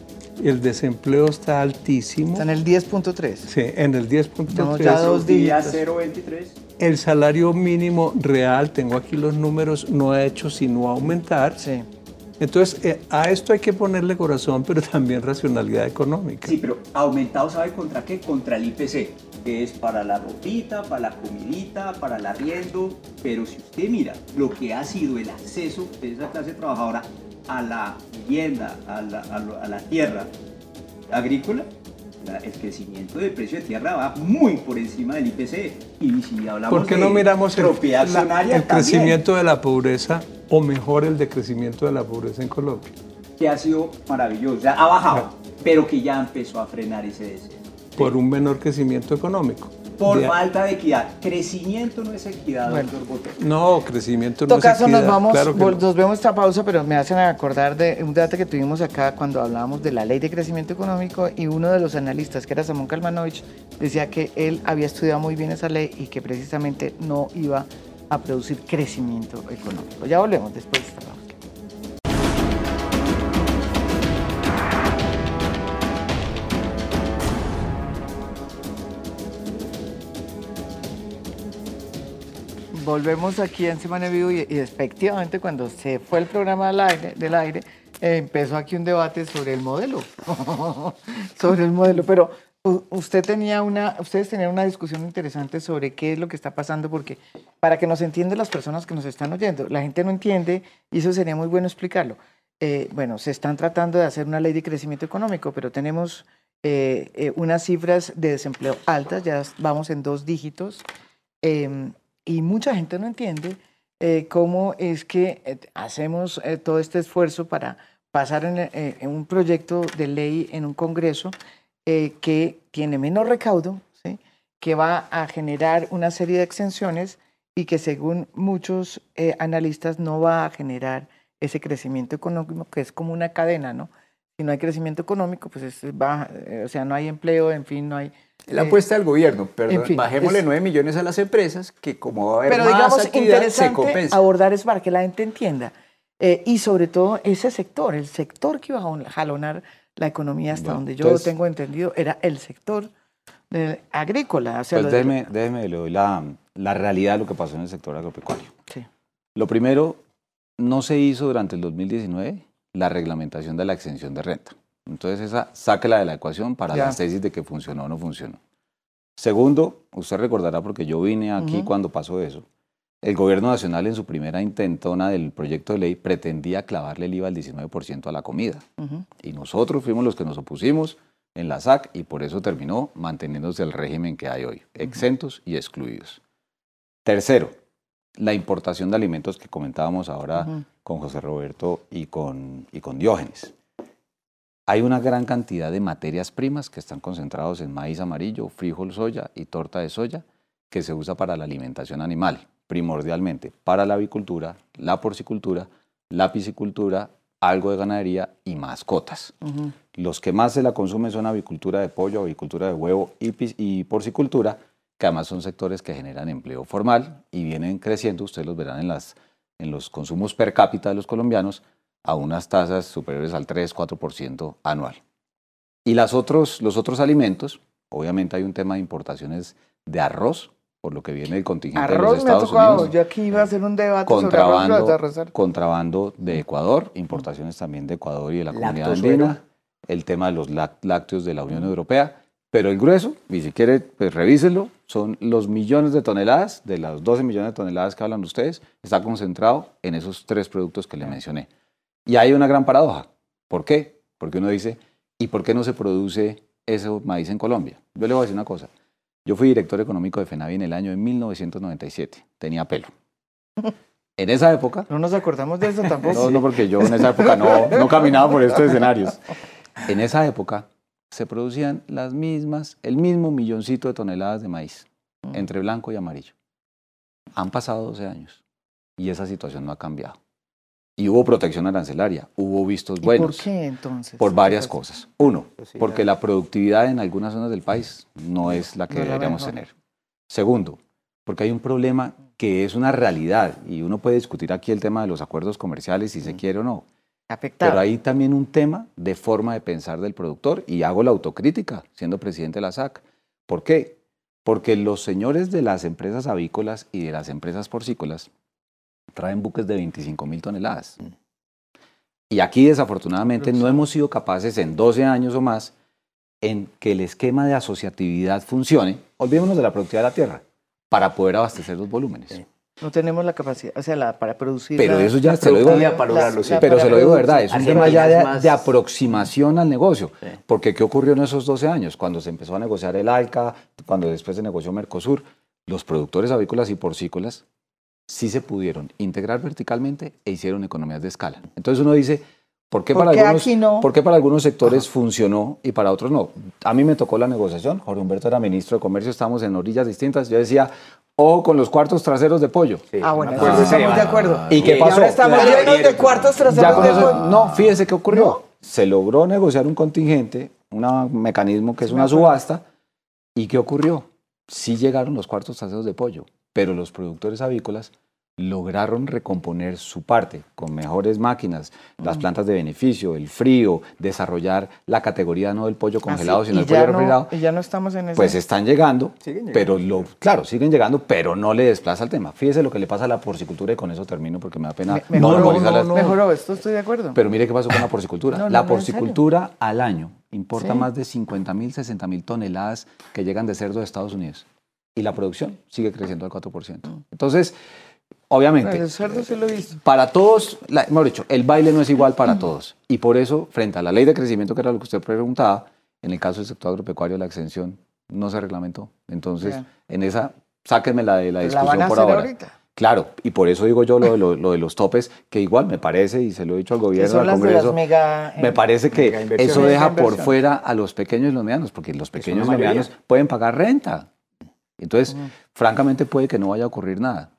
El desempleo está altísimo. Está en el 10.3. Sí, en el 10.3. ya dos días. 0.23. El salario mínimo real, tengo aquí los números, no ha hecho sino aumentar. Sí. Entonces, eh, a esto hay que ponerle corazón, pero también racionalidad económica. Sí, pero aumentado, ¿sabe contra qué? Contra el IPC, que es para la ropita, para la comidita, para el arriendo. Pero si usted mira lo que ha sido el acceso de esa clase trabajadora a la vivienda, a la, a la tierra agrícola, el crecimiento del precio de tierra va muy por encima del IPC. Y si hablamos ¿Por qué no miramos el, el crecimiento de la pobreza o mejor el decrecimiento de la pobreza en Colombia? Que ha sido maravilloso, sea, ha bajado, pero que ya empezó a frenar ese deseo. Por un menor crecimiento económico. Por falta de equidad. Crecimiento no es equidad, doctor Botero. No, crecimiento no es equidad. nos vamos, nos vemos esta pausa, pero me hacen acordar de un debate que tuvimos acá cuando hablábamos de la ley de crecimiento económico y uno de los analistas, que era Samuel Kalmanovich, decía que él había estudiado muy bien esa ley y que precisamente no iba a producir crecimiento económico. Ya volvemos después Volvemos aquí en Semana Vivo y, efectivamente cuando se fue el programa del aire, del aire empezó aquí un debate sobre el modelo, sobre el modelo, pero usted tenía una, ustedes tenían una discusión interesante sobre qué es lo que está pasando, porque para que nos entiendan las personas que nos están oyendo, la gente no entiende y eso sería muy bueno explicarlo. Eh, bueno, se están tratando de hacer una ley de crecimiento económico, pero tenemos eh, eh, unas cifras de desempleo altas, ya vamos en dos dígitos, em, y mucha gente no entiende cómo es que hacemos todo este esfuerzo para pasar un proyecto de ley en un Congreso eh, que tiene menos recaudo, que va a generar una serie de exenciones y que según muchos eh, analistas no va a generar ese crecimiento económico, que es como una cadena, ¿no? Si no hay crecimiento económico, pues es eh, o sea, no hay empleo, en fin, no hay... La apuesta del gobierno, perdón, bajémosle 9 millones a las empresas, que como va a haber pero más digamos, actividad, interesante se compensa. abordar eso para que la gente entienda. y sobre todo ese sector, el sector que iba a jalonar la economía hasta donde yo tengo entendido era el sector de agrícola. o sea, Pues lo de- déjeme, déjeme, le doy la, la realidad de lo que pasó en el sector agropecuario. Sí. Lo primero, no se hizo durante el 2019 la reglamentación de la exención de renta. Entonces esa, sáquela de la ecuación para las tesis de que funcionó o no funcionó. Segundo, usted recordará porque yo vine aquí cuando pasó eso. El gobierno nacional en su primera intentona del proyecto de ley pretendía clavarle el IVA al 19% a la comida. Y nosotros fuimos los que nos opusimos en la SAC y por eso terminó manteniéndose el régimen que hay hoy, exentos y excluidos. Tercero, la importación de alimentos que comentábamos ahora con José Roberto y con, y con Diógenes. Hay una gran cantidad de materias primas que están concentrados en maíz amarillo, frijol soya y torta de soya que se usa para la alimentación animal, primordialmente para la avicultura, la porcicultura, la piscicultura, algo de ganadería y mascotas. Los que más se la consumen son avicultura de pollo, avicultura de huevo y porcicultura, que además son sectores que generan empleo formal y vienen creciendo, ustedes los verán en, las, en los consumos per cápita de los colombianos, a unas tasas superiores al 3-4% anual. Y las otros, los otros alimentos, obviamente hay un tema de importaciones de arroz, por lo que viene del contingente de los Arroz me ha Estados tocado. Unidos Yo aquí iba a hacer un debate sobre arroz, pero contrabando, contrabando de Ecuador, importaciones también de Ecuador y de la comunidad andina, el tema de los lácteos de la Unión Europea, pero el grueso, y si quiere, pues revíselo, son los millones de toneladas, de las 12 millones de toneladas que hablan ustedes, está concentrado en esos tres productos que le mencioné. Y hay una gran paradoja. ¿Por qué? Porque uno dice, ¿y por qué no se produce ese maíz en Colombia? Yo le voy a decir una cosa. Yo fui director económico de FENAVI en el año de 1997. Tenía pelo. En esa época, No nos acordamos de eso tampoco. no, no porque yo en esa época no, no caminaba por estos escenarios. En esa época se producían las mismas, el mismo milloncito de toneladas de maíz, Mm. entre blanco y amarillo. Han pasado 12 años y esa situación no ha cambiado. Y hubo protección arancelaria, hubo vistos ¿Y buenos. ¿Por qué entonces? Por varias ¿Qué pasa? cosas. Uno, Pues porque la productividad en algunas zonas del país no es la que No la deberíamos mejor. tener. Segundo, porque hay un problema que es una realidad y uno puede discutir aquí el tema de los acuerdos comerciales si se Mm. quiere o no. Afectado. Pero hay también un tema de forma de pensar del productor y hago la autocrítica siendo presidente de la SAC. ¿Por qué? Porque los señores de las empresas avícolas y de las empresas porcícolas traen buques de 25 mil toneladas. Y aquí desafortunadamente no hemos sido capaces en 12 años o más en que el esquema de asociatividad funcione, olvidémonos de la productividad de la tierra, para poder abastecer los volúmenes. Sí. No tenemos la capacidad, o sea, la, para producir. Pero la- eso ya se lo digo- productividad para lograrlo, sí. Pero para se lo digo de verdad, es un tema ya de, medidas más- de aproximación al negocio. Sí. Porque ¿qué ocurrió en esos 12 años? Cuando se empezó a negociar el ALCA, cuando después se negoció Mercosur, los productores avícolas y porcícolas sí se pudieron integrar verticalmente e hicieron economías de escala. Entonces uno dice, ¿por qué, ¿Por para, qué algunos, no? por qué para algunos sectores funcionó y para otros no? A mí me tocó la negociación, Jorge Humberto era ministro de Comercio, estábamos en orillas distintas, yo decía, o con los cuartos traseros de pollo. Sí, Ah, bueno, entonces cosa estamos de acuerdo. ¿Y qué pasó? ahora estamos Claro. llenos de cuartos traseros de pollo. no, fíjese qué ocurrió. ¿No? Se logró negociar un contingente, un mecanismo que es una subasta. ¿Y qué ocurrió? Sí llegaron los cuartos traseros de pollo, pero los productores avícolas lograron recomponer su parte con mejores máquinas, Mm. las plantas de beneficio, el frío, desarrollar la categoría no del pollo congelado, Así, sino el pollo refrigerado. No, y ya no estamos en eso. Pues están llegando, llegando. pero lo, claro, siguen llegando, pero no le desplaza el tema. Fíjese lo que le pasa a la porcicultura y con eso termino porque me da pena Me- mejoró, monopolizar las- mejoró, esto estoy de acuerdo. pero mire qué pasó con la porcicultura. No, no, la no, porcicultura al año importa Sí. más de 50 mil, 60 mil toneladas que llegan de cerdo de Estados Unidos. Y la producción sigue creciendo al 4%. Entonces, obviamente, para todos, la, mejor dicho, el baile no es igual para todos. Y por eso, frente a la ley de crecimiento, que era lo que usted preguntaba, en el caso del sector agropecuario, la exención no se reglamentó. Entonces, en esa, sáquenmela de la La discusión van a por hacer ahora. ahorita. Claro, y por eso digo yo lo de, lo, lo de los topes, que igual me parece, y se lo he dicho al gobierno, son al Congreso, las mega... me parece que eso deja por fuera a los pequeños y los medianos, porque los pequeños y los medianos pueden pagar renta. Entonces, Ujú. francamente puede que no vaya a ocurrir nada.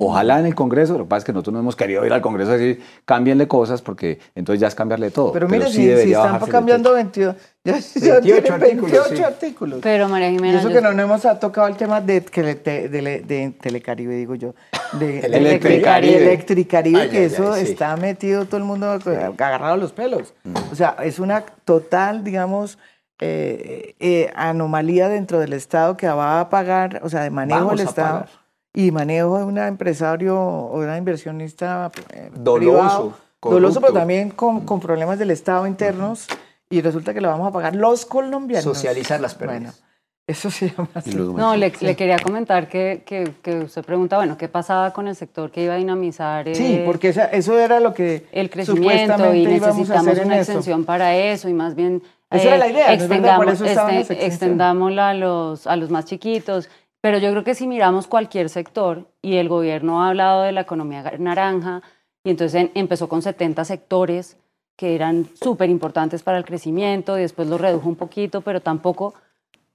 Ojalá en el Congreso, lo que pasa es que nosotros no hemos querido ir al Congreso a decir, cámbienle cosas, porque entonces ya es cambiarle todo. Pero mire, sí si, si están cambiando 22, ya, ya 28 tienen artículos, 28 sí. artículos. Pero María Jimena, eso yo- que no, no hemos tocado el tema de, de, de, de Telecaribe, digo yo. De, de Electricaribe. Electricaribe, Ay, que ay, eso ay, sí. está metido todo el mundo agarrado a los pelos. O sea, es una total, digamos, eh, eh, anomalía dentro del Estado que va a pagar, o sea, de manejo Vamos del Estado pagar. y manejo de un empresario o una inversionista eh, Doloso, privado, doloso, pero también con, con problemas del Estado internos y resulta que lo vamos a pagar los colombianos. Socializar las Bueno, pérdidas. eso se llama así. No, le, le quería comentar que, que, que usted pregunta, bueno, ¿qué pasaba con el sector que iba a dinamizar Sí, eh, porque esa- eso era lo que el crecimiento supuestamente y íbamos a necesitamos una eso. exención para eso y más bien eh, Esa era la idea, ¿no es verdad? Por extendamos- eso este, extendámosla a los, a los más chiquitos. Pero yo creo que si miramos cualquier sector, y el gobierno ha hablado de la economía naranja, y entonces en- empezó con 70 sectores que eran súper importantes para el crecimiento, y después lo redujo un poquito, pero tampoco,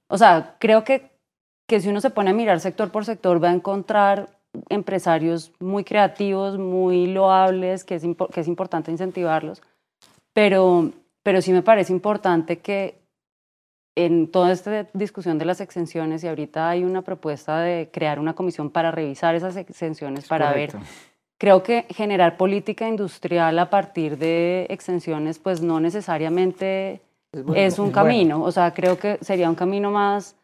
o sea, creo que, que si uno se pone a mirar sector por sector, va a encontrar empresarios muy creativos, muy loables, que es, que es importante incentivarlos, pero, pero sí me parece importante que en toda esta discusión de las exenciones, y ahorita hay una propuesta de crear una comisión para revisar esas exenciones, para ver creo que generar política industrial a partir de exenciones, pues no necesariamente es un es bueno. camino. O sea, creo que sería un camino más,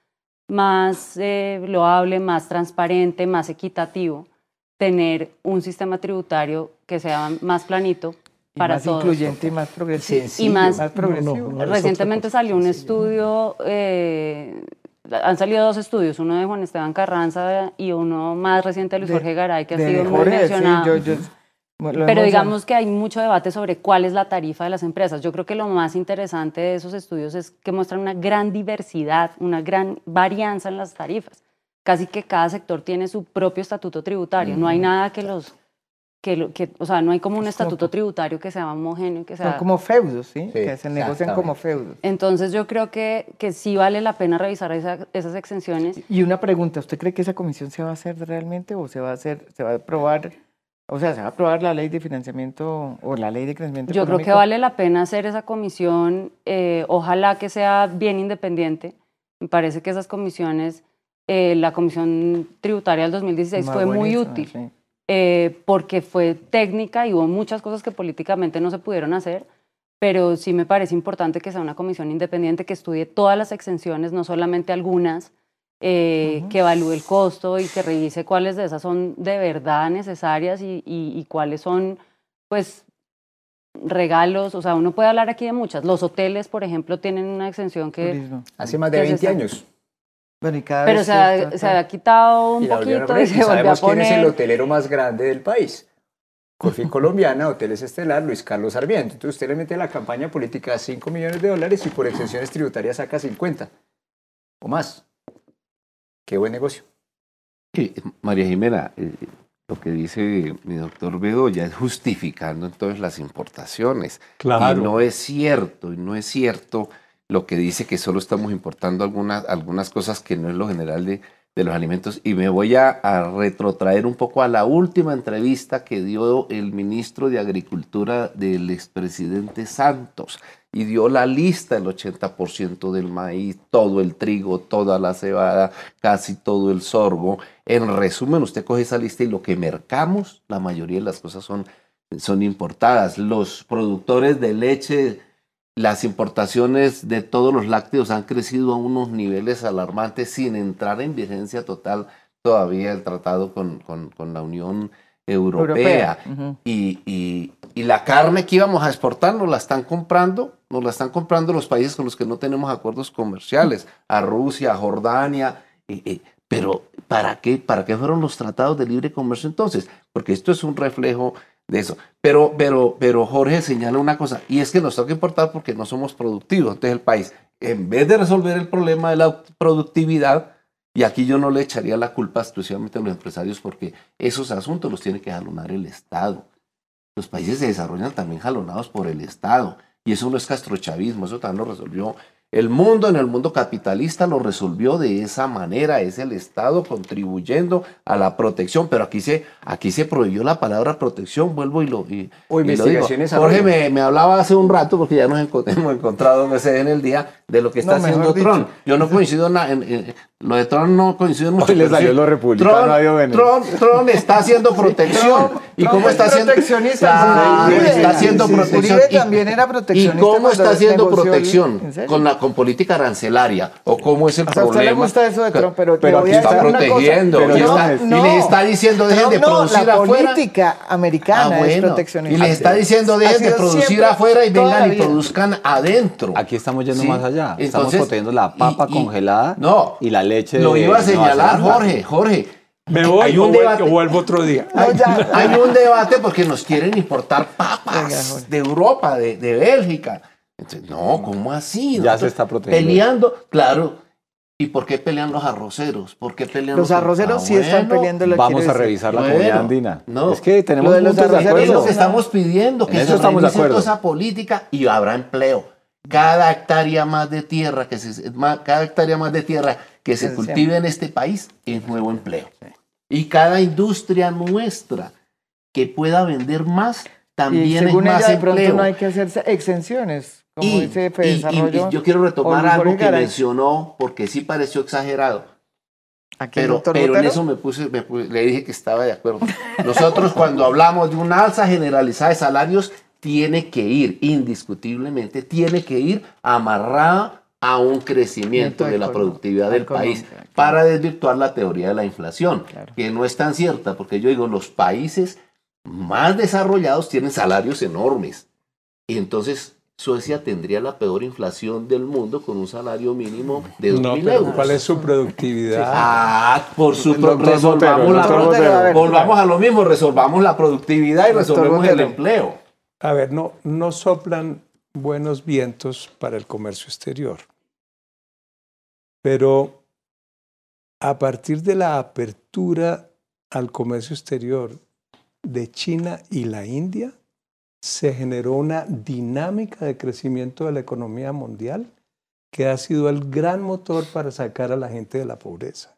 más eh, loable, más transparente, más equitativo, tener un sistema tributario que sea más planito para más todos. incluyente y más progresivo. Sencillo. Y más- más progresivo. No, no, no. Recientemente salió un sencillo. estudio, eh, han salido dos estudios, uno de Juan Esteban Carranza y uno más reciente de Luis De- Jorge Garay, que ha sido muy Jorge, sí, mencionado. yo- yo- lo Pero digamos que hay mucho debate sobre cuál es la tarifa de las empresas. Yo creo que lo más interesante de esos estudios es que muestran una gran diversidad, una gran varianza en las tarifas. Casi que cada sector tiene su propio estatuto tributario. No hay nada que los... Que, que, o sea, no hay como un Es como- estatuto tributario que sea homogéneo, que sea... Son como feudos, ¿sí? Sí, que se negocian como feudos. Entonces yo creo que, que sí vale la pena revisar esa- esas exenciones. Y una pregunta, ¿usted cree que esa comisión se va a hacer realmente o se va a hacer, se va a aprobar, o sea, se va a aprobar la ley de financiamiento o la ley de crecimiento Yo creo que económico? vale la pena hacer esa comisión, eh, ojalá que sea bien independiente. Me parece que esas comisiones, eh, la comisión tributaria del 2016 Más fue muy útil sí. Eh, porque fue técnica y hubo muchas cosas que políticamente no se pudieron hacer, pero sí me parece importante que sea una comisión independiente que estudie todas las exenciones, no solamente algunas, eh, que evalúe el costo y que revise cuáles de esas son de verdad necesarias y, y- y cuáles son, pues, regalos. O sea, uno puede hablar aquí de muchas. Los hoteles, por ejemplo, tienen una exención que... Turismo. Hace más de ¿Qué es 20 eso? años. Bueno, y cada Pero vez se ha, está- se ha quitado un Y poquito y se volvió a sabemos quién es el hotelero más grande del país. Corfi Colombiana, Hoteles Estelar, Luis Carlos Sarmiento. Entonces usted le mete a la campaña política 5 millones de dólares y por exenciones tributarias saca 50 o más. Qué buen negocio. María Jimena, eh, lo que dice mi doctor Bedoya es justificando entonces las importaciones. Claro. Y no es cierto, y no es cierto lo que dice que solo estamos importando algunas, algunas cosas que no es lo general de, de los alimentos. Y me voy a, retrotraer un poco a la última entrevista que dio el ministro de Agricultura del expresidente Santos. Y dio la lista, el 80% del maíz, todo el trigo, toda la cebada, casi todo el sorgo. En resumen, usted coge esa lista y lo que mercamos, la mayoría de las cosas son, son importadas. Los productores de leche las importaciones de todos los lácteos han crecido a unos niveles alarmantes sin entrar en vigencia total todavía el tratado con, con- con la Unión Europea. Y- y la carne que íbamos a exportar nos la están comprando, nos la están comprando los países con los que no tenemos acuerdos comerciales, a Rusia, a Jordania. eh, eh, pero ¿para qué? ¿Para qué fueron los tratados de libre comercio entonces? Porque esto es un reflejo de eso. Pero, pero, pero Jorge señala una cosa, y es que nos toca importar porque no somos productivos. Entonces el país, en vez de resolver el problema de la productividad, y aquí yo no le echaría la culpa exclusivamente a los empresarios porque esos asuntos los tiene que jalonar el Estado. Los países se desarrollan también jalonados por el Estado. Y eso no es castrochavismo, eso también lo resolvió el mundo, en el mundo capitalista lo resolvió de esa manera, es el Estado contribuyendo a la protección, pero aquí se, aquí se prohibió la palabra protección, vuelvo y lo, y, O y lo digo. investigaciones Jorge me, me hablaba hace un rato, porque ya nos hemos encontrado en el día, de lo que está No, haciendo. Trump. Yo no coincido en, en- en- lo de Trump no coincido en mucho. Hoy le pero salió sí, lo republicano Trump. Trump, Trump está haciendo protección. ¿Y cómo es está haciendo? proteccionista. Está haciendo sí, sí, protección. Y- también era ¿Y proteccionista cómo cuando está haciendo protección? Con la con política arancelaria o cómo es el O sea, a usted problema. le gusta eso de Trump, pero, pero aquí a está decir una cosa. protegiendo Pero y, no, está- y no. les está diciendo dejen Trump de no, producir la afuera. política americana Ah, es proteccionista. Y les está diciendo dejen de producir afuera y la vengan y produzcan adentro. Aquí estamos yendo Sí. más allá. estamos protegiendo la papa y- y- congelada no, y la leche Lo iba a señalar. Jorge, Jorge. Me voy Hay un debate. o vuelvo otro día. No, ya. Hay un debate porque nos quieren importar papas de Europa, de, de Bélgica. Entonces, no, ¿cómo así? Ya se está protegiendo. Peleando, claro. ¿Y por qué pelean los arroceros? ¿Por qué pelean Los arroceros Ah, sí están peleando la Vamos a decir. revisar la Bueno, comunidad andina. no. Es que tenemos Lo de los arroceros Es lo acuerdo. que estamos pidiendo, que En se estamos de revise acuerdo. toda esa política y habrá empleo. Cada hectárea más de tierra que se, cada hectárea más de tierra que se cultive en este país es nuevo empleo. Y cada industria nuestra que pueda vender más Y también es según más ella, de pronto empleo. no hay que hacer exenciones, como y, dice yo quiero retomar algo que Garay. mencionó porque sí pareció exagerado. Aquí Pero, pero en eso me puse, me le dije que estaba de acuerdo. Nosotros cuando hablamos de una alza generalizada de salarios, tiene que ir, indiscutiblemente, tiene que ir amarrada a un crecimiento de la productividad del país para desvirtuar la teoría de la inflación, Claro. que no es tan cierta, porque yo digo, los países más desarrollados tienen salarios enormes. Y entonces Suecia tendría la peor inflación del mundo con un salario mínimo de 2.000 No, pero euros. ¿cuál es su productividad? Ah, por su resolvamos, Botero, la, Botero, ver. volvamos a lo mismo, resolvamos la productividad y resolvemos el empleo. A ver, no, no soplan buenos vientos para el comercio exterior. Pero a partir de la apertura al comercio exterior de China y la India, se generó una dinámica de crecimiento de la economía mundial que ha sido el gran motor para sacar a la gente de la pobreza.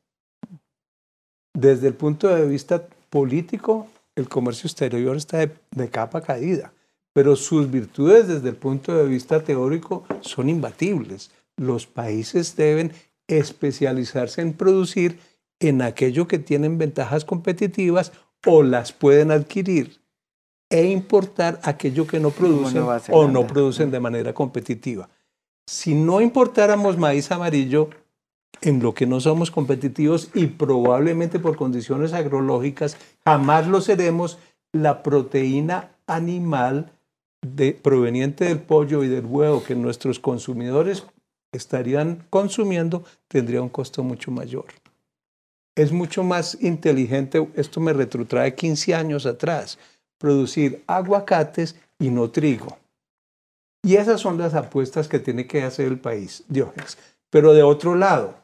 Desde el punto de vista político, el comercio exterior está de, capa caída, pero sus virtudes desde el punto de vista teórico son imbatibles. Los países deben especializarse en producir en aquello que tienen ventajas competitivas o las pueden adquirir e importar aquello que no producen o no producen de manera competitiva. Si no importáramos maíz amarillo, en lo que no somos competitivos y probablemente por condiciones agrológicas jamás lo seremos, la proteína animal de- proveniente del pollo y del huevo que nuestros consumidores estarían consumiendo tendría un costo mucho mayor. Es mucho más inteligente, esto me retrotrae 15 años atrás, producir aguacates y no trigo. Y esas son las apuestas que tiene que hacer el país, Diógenes. Pero de otro lado,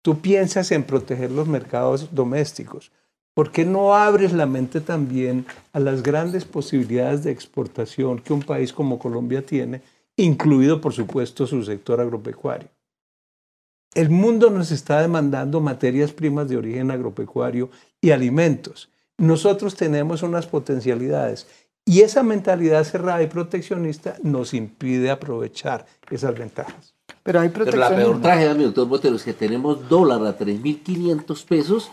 tú piensas en proteger los mercados domésticos. ¿Por qué no abres la mente también a las grandes posibilidades de exportación que un país como Colombia tiene, incluido, por supuesto, su sector agropecuario? El mundo nos está demandando materias primas de origen agropecuario y alimentos. Nosotros tenemos unas potencialidades y esa mentalidad cerrada y proteccionista nos impide aprovechar esas ventajas. Pero hay Pero la peor tragedia, mi doctor Botero, es que tenemos dólar a 3.500 pesos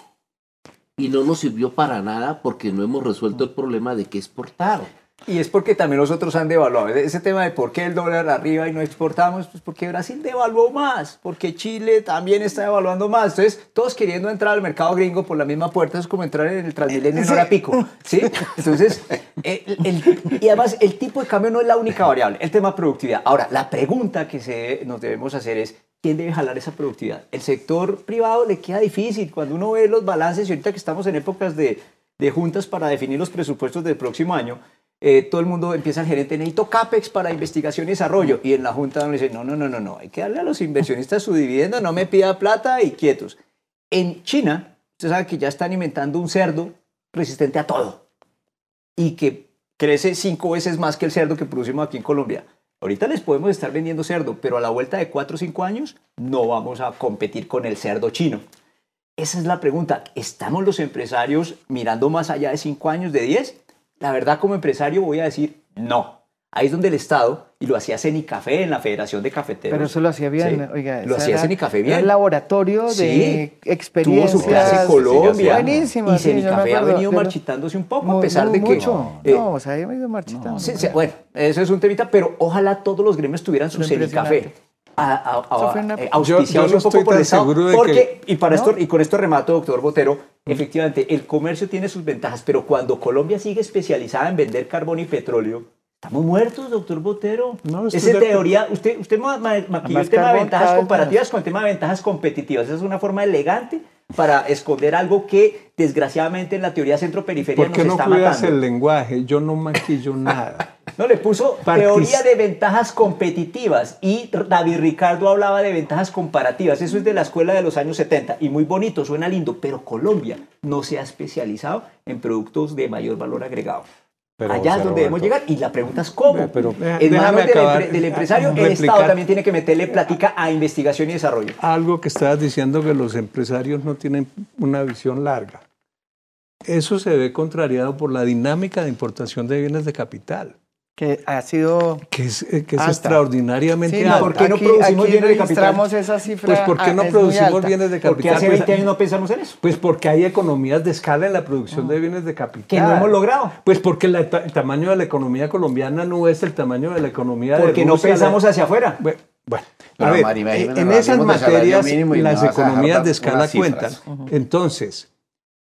y no nos sirvió para nada porque no hemos resuelto el problema de que exportar. Y es porque también los otros han devaluado. Ese tema de por qué el dólar arriba y no exportamos, pues porque Brasil devaluó más, porque Chile también está devaluando más. Entonces, todos queriendo entrar al mercado gringo por la misma puerta, es como entrar en el Transmilenio en hora pico. ¿sí? Entonces, el- el- y además, el tipo de cambio no es la única variable, el tema productividad. Ahora, la pregunta que se, nos debemos hacer es, ¿quién debe jalar esa productividad? El sector privado le queda difícil. Cuando uno ve los balances, y ahorita que estamos en épocas de, de juntas para definir los presupuestos del próximo año, eh, todo el mundo empieza el gerente, necesito CAPEX para investigación y desarrollo. Y en la junta uno dice, no, no, no, no, no, hay que darle a los inversionistas su dividendo, no me pida plata y quietos. En China, usted sabe que ya están inventando un cerdo resistente a todo y que crece cinco veces más que el cerdo que producimos aquí en Colombia. Ahorita les podemos estar vendiendo cerdo, pero a la vuelta de cuatro o cinco años no vamos a competir con el cerdo chino. Esa es la pregunta. ¿Estamos los empresarios mirando más allá de cinco años, de 10? La verdad, como empresario voy a decir no. Ahí es donde el Estado, y lo hacía Cenicafé en la Federación de Cafeteros. Pero eso lo hacía bien, Sí, oiga. Lo hacía Cenicafé bien. el laboratorio Sí, de Tuvo experiencias. su clase en Colombia. Buenísimo. Y sí, Cenicafé ha venido marchitándose un poco, Mu- a pesar de que... Mucho. eh, no, o sea, ha ido marchitando. Sí, sí, bueno, eso es un temita, pero ojalá todos los gremios tuvieran su Cenicafé. A- a- a- una- eh, Yo- yo auspiciados no un poco por el Estado, porque, que- y, para esto, y con esto remato, doctor Botero, efectivamente, el comercio tiene sus ventajas, pero cuando Colombia sigue especializada en vender carbón y petróleo, estamos muertos, doctor Botero. No, Esa de teoría, usted, usted ma- ma- maquilló el tema de ventajas comparativas con el tema de ventajas competitivas. Esa es una forma elegante para esconder algo que, desgraciadamente, en la teoría centro-periferia ¿Por nos qué no está cuidas matando. el lenguaje? Yo no maquillo nada. No, le puso Partic- teoría de ventajas competitivas y David Ricardo hablaba de ventajas comparativas. Eso es de la escuela de los años 70 y muy bonito, suena lindo, pero Colombia no se ha especializado en productos de mayor valor agregado. Pero, Allá es donde debemos llegar y la pregunta es cómo. Pero, deja- en manos del, del empresario, el. Estado también tiene que meterle platica a investigación y desarrollo. Algo que estabas diciendo que los empresarios no tienen una visión larga. Eso se ve contrariado por la dinámica de importación de bienes de capital, Que ha sido... que es, eh, que es extraordinariamente Sí, alta. ¿por qué no aquí, producimos aquí bienes de capital? registramos esa cifra. Pues ¿por qué ah, no producimos bienes de Porque capital? hace Pues, 20 años no pensamos en eso. Pues porque hay economías de escala en la producción de bienes de capital. Que no hemos logrado. Pues porque la el tamaño de la economía colombiana no es el tamaño de la economía de Porque no la- pensamos hacia afuera. Bueno, a ver, Jiménez, en esas materias las economías de escala cuentan. Entonces,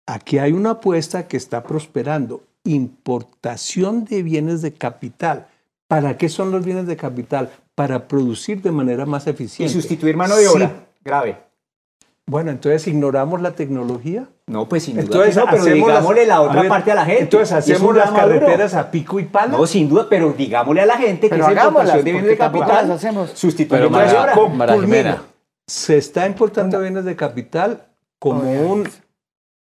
aquí hay una apuesta que está prosperando, importación de bienes de capital. ¿Para qué son los bienes de capital? Para producir de manera más Y eficiente. sustituir mano de Sí. obra. Grave. Bueno, entonces ignoramos la tecnología. No, pues sin duda Entonces, que no, pero hacemos las- digámosle la otra a ver, parte a la gente. Entonces Y es hacemos las duro. carreteras a pico y pala. No, sin duda, pero digámosle a la gente que Pero esa hagámoslas, de bienes de capital hacemos. sustituye Pero mano de obra. Jimena, se está importando bienes de capital como un,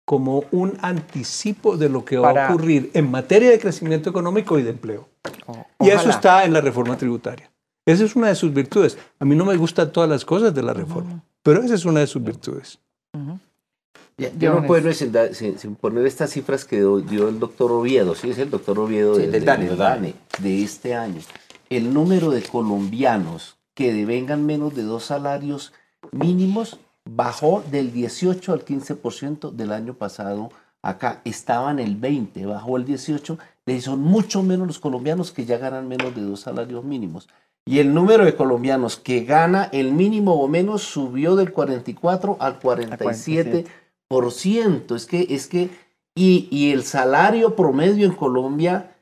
como un anticipo de lo que va Para- a ocurrir en materia de crecimiento económico y de empleo. Y eso está en la reforma tributaria. Esa es una de sus virtudes. A mí no me gustan todas las cosas de la reforma, pero esa es una de sus virtudes. Ya, yo no puedo sin, sin- sin poner estas cifras que dio, el doctor Oviedo, sí, es el doctor Oviedo Sí, de, de- DANE. DANE, de este año. El número de colombianos que devengan menos de dos salarios mínimos bajó del 18 al 15% del año pasado. Acá estaban el 20, bajó el 18, y son mucho menos los colombianos que ya ganan menos de dos salarios mínimos. Y el número de colombianos que gana el mínimo o menos subió del 44 al 47 por ciento. Es que, es que, y, y el salario promedio en Colombia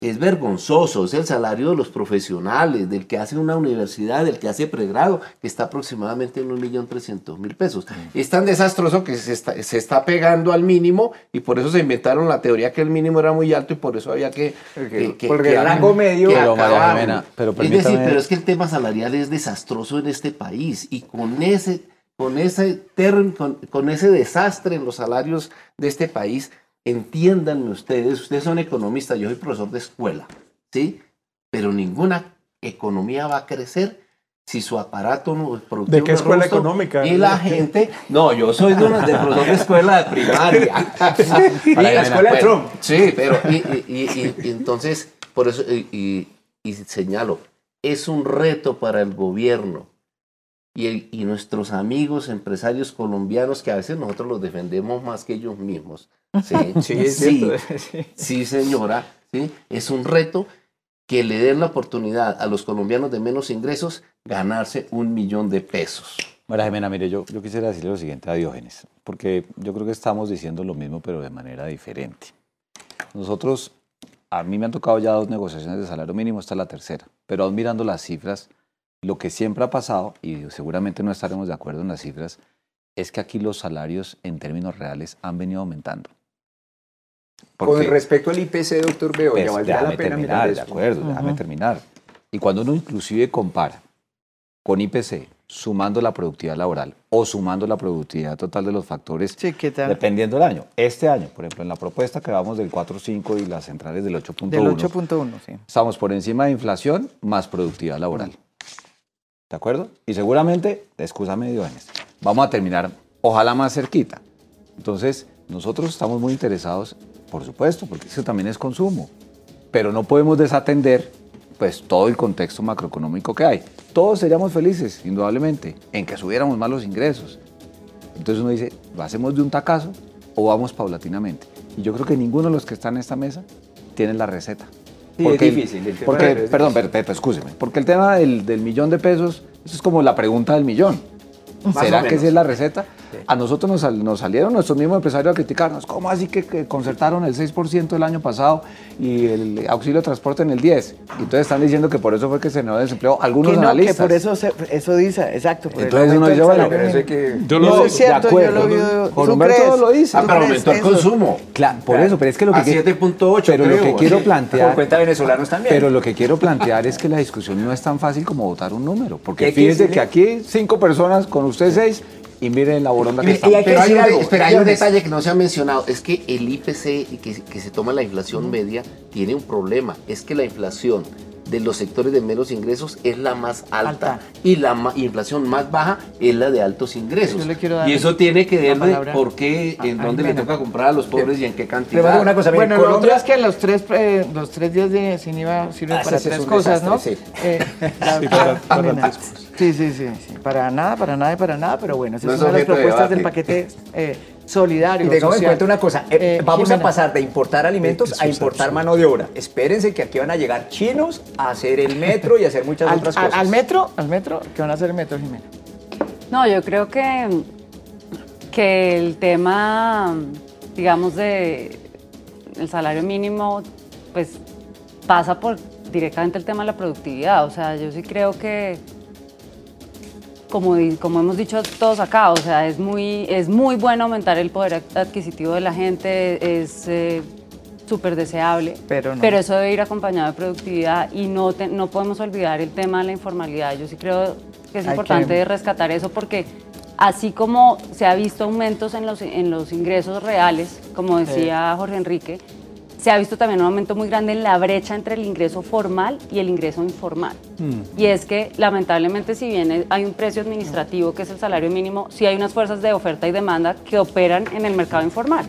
es vergonzoso, es el salario de los profesionales, del que hace una universidad, del que hace pregrado, que está aproximadamente en 1.300.000 pesos. Es tan desastroso que se está, se está pegando al mínimo y por eso se inventaron la teoría que el mínimo era muy alto y por eso había que... que- que- Porque que- el rango medio... Pero, María es decir, pero es que el tema salarial es desastroso en este país y con ese, con ese, con, con ese desastre en los salarios de este país, entiéndanme ustedes, ustedes son economistas, yo soy profesor de escuela, ¿sí? Pero ninguna economía va a crecer si su aparato no, productivo ¿De qué escuela robusto económica? Y la gente, no, yo soy de, una, de profesor de escuela de primaria. Y la escuela de Trump. Sí, pero y, y- y- y entonces, por eso, y, y- y señalo, es un reto para el gobierno y, el- y nuestros amigos empresarios colombianos, que a veces nosotros los defendemos más que ellos mismos. Sí, Sí, es sí. Sí. sí, señora, ¿sí? es un reto que le den la oportunidad a los colombianos de menos ingresos ganarse un millón de pesos. María Jimena, mire, yo, yo quisiera decirle lo siguiente a Diógenes, porque yo creo que estamos diciendo lo mismo, pero de manera diferente. Nosotros, a mí me han tocado ya dos negociaciones de salario mínimo, esta es la tercera, pero aún mirando las cifras, lo que siempre ha pasado, y seguramente no estaremos de acuerdo en las cifras, es que aquí los salarios en términos reales han venido aumentando. Con respecto al IPC, doctor Beo, pues, ya valdría la déjame pena terminar, mirar de acuerdo, déjame terminar. Y cuando uno inclusive compara con IPC, sumando la productividad laboral o sumando la productividad total de los factores, Sí, ¿qué tal? dependiendo del año. Este año, por ejemplo, en la propuesta que vamos del 4.5 y las centrales del 8.1, Del 8.1, sí. estamos por encima de inflación más productividad laboral. ¿De acuerdo? Y seguramente, excúsame Diógenes, vamos a terminar, ojalá más cerquita. Entonces, nosotros estamos muy interesados, por supuesto, porque eso también es consumo, pero no podemos desatender pues todo el contexto macroeconómico que hay. Todos seríamos felices, indudablemente, en que subiéramos más los ingresos. Entonces uno dice, ¿lo hacemos de un tacazo o vamos paulatinamente? Y yo creo que ninguno de los que están en esta mesa tiene la receta. Sí, Porque es el- difícil, el tema porque, de- es perdón, pero, escúcheme. Porque el tema del, del millón de pesos, eso es como la pregunta del millón. Más ¿Será que esa es la receta? A nosotros nos, nos salieron nuestros mismos empresarios a criticarnos. ¿Cómo así que, que concertaron el 6% el año pasado y el auxilio de transporte en el 10%? Y entonces están diciendo que por eso fue que se generó desempleo algunos Que no, que analistas. por eso, se- eso dice, exacto. Por Entonces uno dice, bueno, que... Yo No, lo es cierto, de yo lo. Por ¿tú Humberto crees? lo dice. Ah, ¿Tú pero aumentó el eso? consumo. Claro, por eso, pero es que lo que A quiero- 7.8 Pero lo que creo. quiero Por plantear, cuenta de venezolanos también. pero lo que quiero plantear es que la discusión no es tan fácil como votar un número, porque que fíjense que aquí cinco personas con usted seis y miren la boronda que que Pero hay, algo, espera, hay un detalle que no se ha mencionado, es que el IPC que, que se toma la inflación media tiene un problema, es que la inflación de los sectores de menos ingresos es la más alta, Alta. y la ma- inflación más baja es la de altos ingresos. Yo le quiero dar y eso tiene que ver de por qué, a- en a dónde le toca comprar a los pobres y en qué Pero cantidad. una cosa, Bueno, lo otro es que los tres, eh, los tres días de sin IVA sirven Ah, para tres cosas, ¿no? sí. Eh, la Sí, para- para. Sí, sí, sí, sí. Para nada, para nada y para nada, pero bueno, esa No es es una de las de propuestas del paquete eh, solidario. Y tengamos en cuenta una cosa, eh, Eh, vamos Jimena. a pasar de importar alimentos Eso a importar mano de obra. Espérense que aquí van a llegar chinos a hacer el metro y a hacer muchas al, otras al- cosas. al metro, al metro, ¿qué van a hacer el metro, Jimena? No, yo creo que, que el tema, digamos, de el salario mínimo, pues pasa por directamente el tema de la productividad. O sea, yo sí creo que, como, como hemos dicho todos acá, o sea, es muy, es muy bueno aumentar el poder adquisitivo de la gente, es eh, súper deseable, Pero no. eso debe ir acompañado de productividad y no, te- no podemos olvidar el tema de la informalidad. Yo sí creo que es Hay importante que- rescatar eso porque así como se ha visto aumentos en los, en los ingresos reales, como decía Jorge Enrique, se ha visto también un aumento muy grande en la brecha entre el ingreso formal y el ingreso informal. Y es que lamentablemente si bien hay un precio administrativo que es el salario mínimo, sí hay unas fuerzas de oferta y demanda que operan en el mercado informal.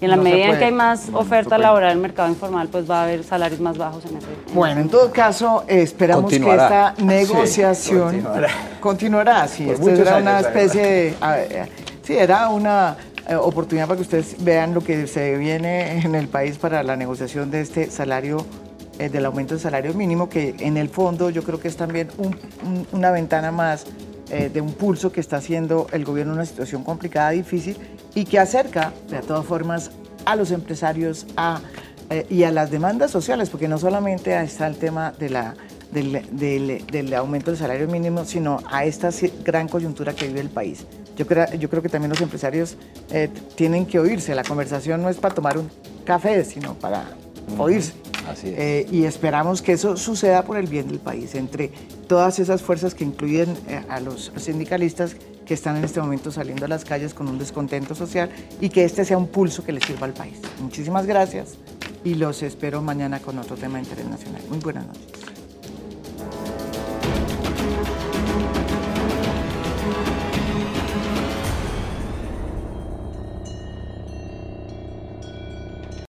Y en la No medida en que hay más No, oferta laboral en el mercado informal, pues va a haber salarios más bajos en ese. en Bueno, en todo caso, esperamos Continuará. que esta negociación continuará. continuará. Sí, Por era una especie de. ah, eh, sí, era una oportunidad para que ustedes vean lo que se viene en el país para la negociación de este salario, eh, del aumento del salario mínimo, que en el fondo yo creo que es también un- un- una ventana más eh, de un pulso que está haciendo el gobierno una situación complicada, difícil, y que acerca, de todas formas, a los empresarios a, eh, y a las demandas sociales, porque no solamente está el tema de la, del, del- del aumento del salario mínimo, sino a esta gran coyuntura que vive el país. Yo creo, yo creo que también los empresarios eh, tienen que oírse. La conversación no es para tomar un café, sino para oírse. Así es. Eh, y esperamos que eso suceda por el bien del país, entre todas esas fuerzas que incluyen eh, a los sindicalistas que están en este momento saliendo a las calles con un descontento social y que este sea un pulso que le sirva al país. Muchísimas gracias y los espero mañana con otro tema internacional. Muy buenas noches.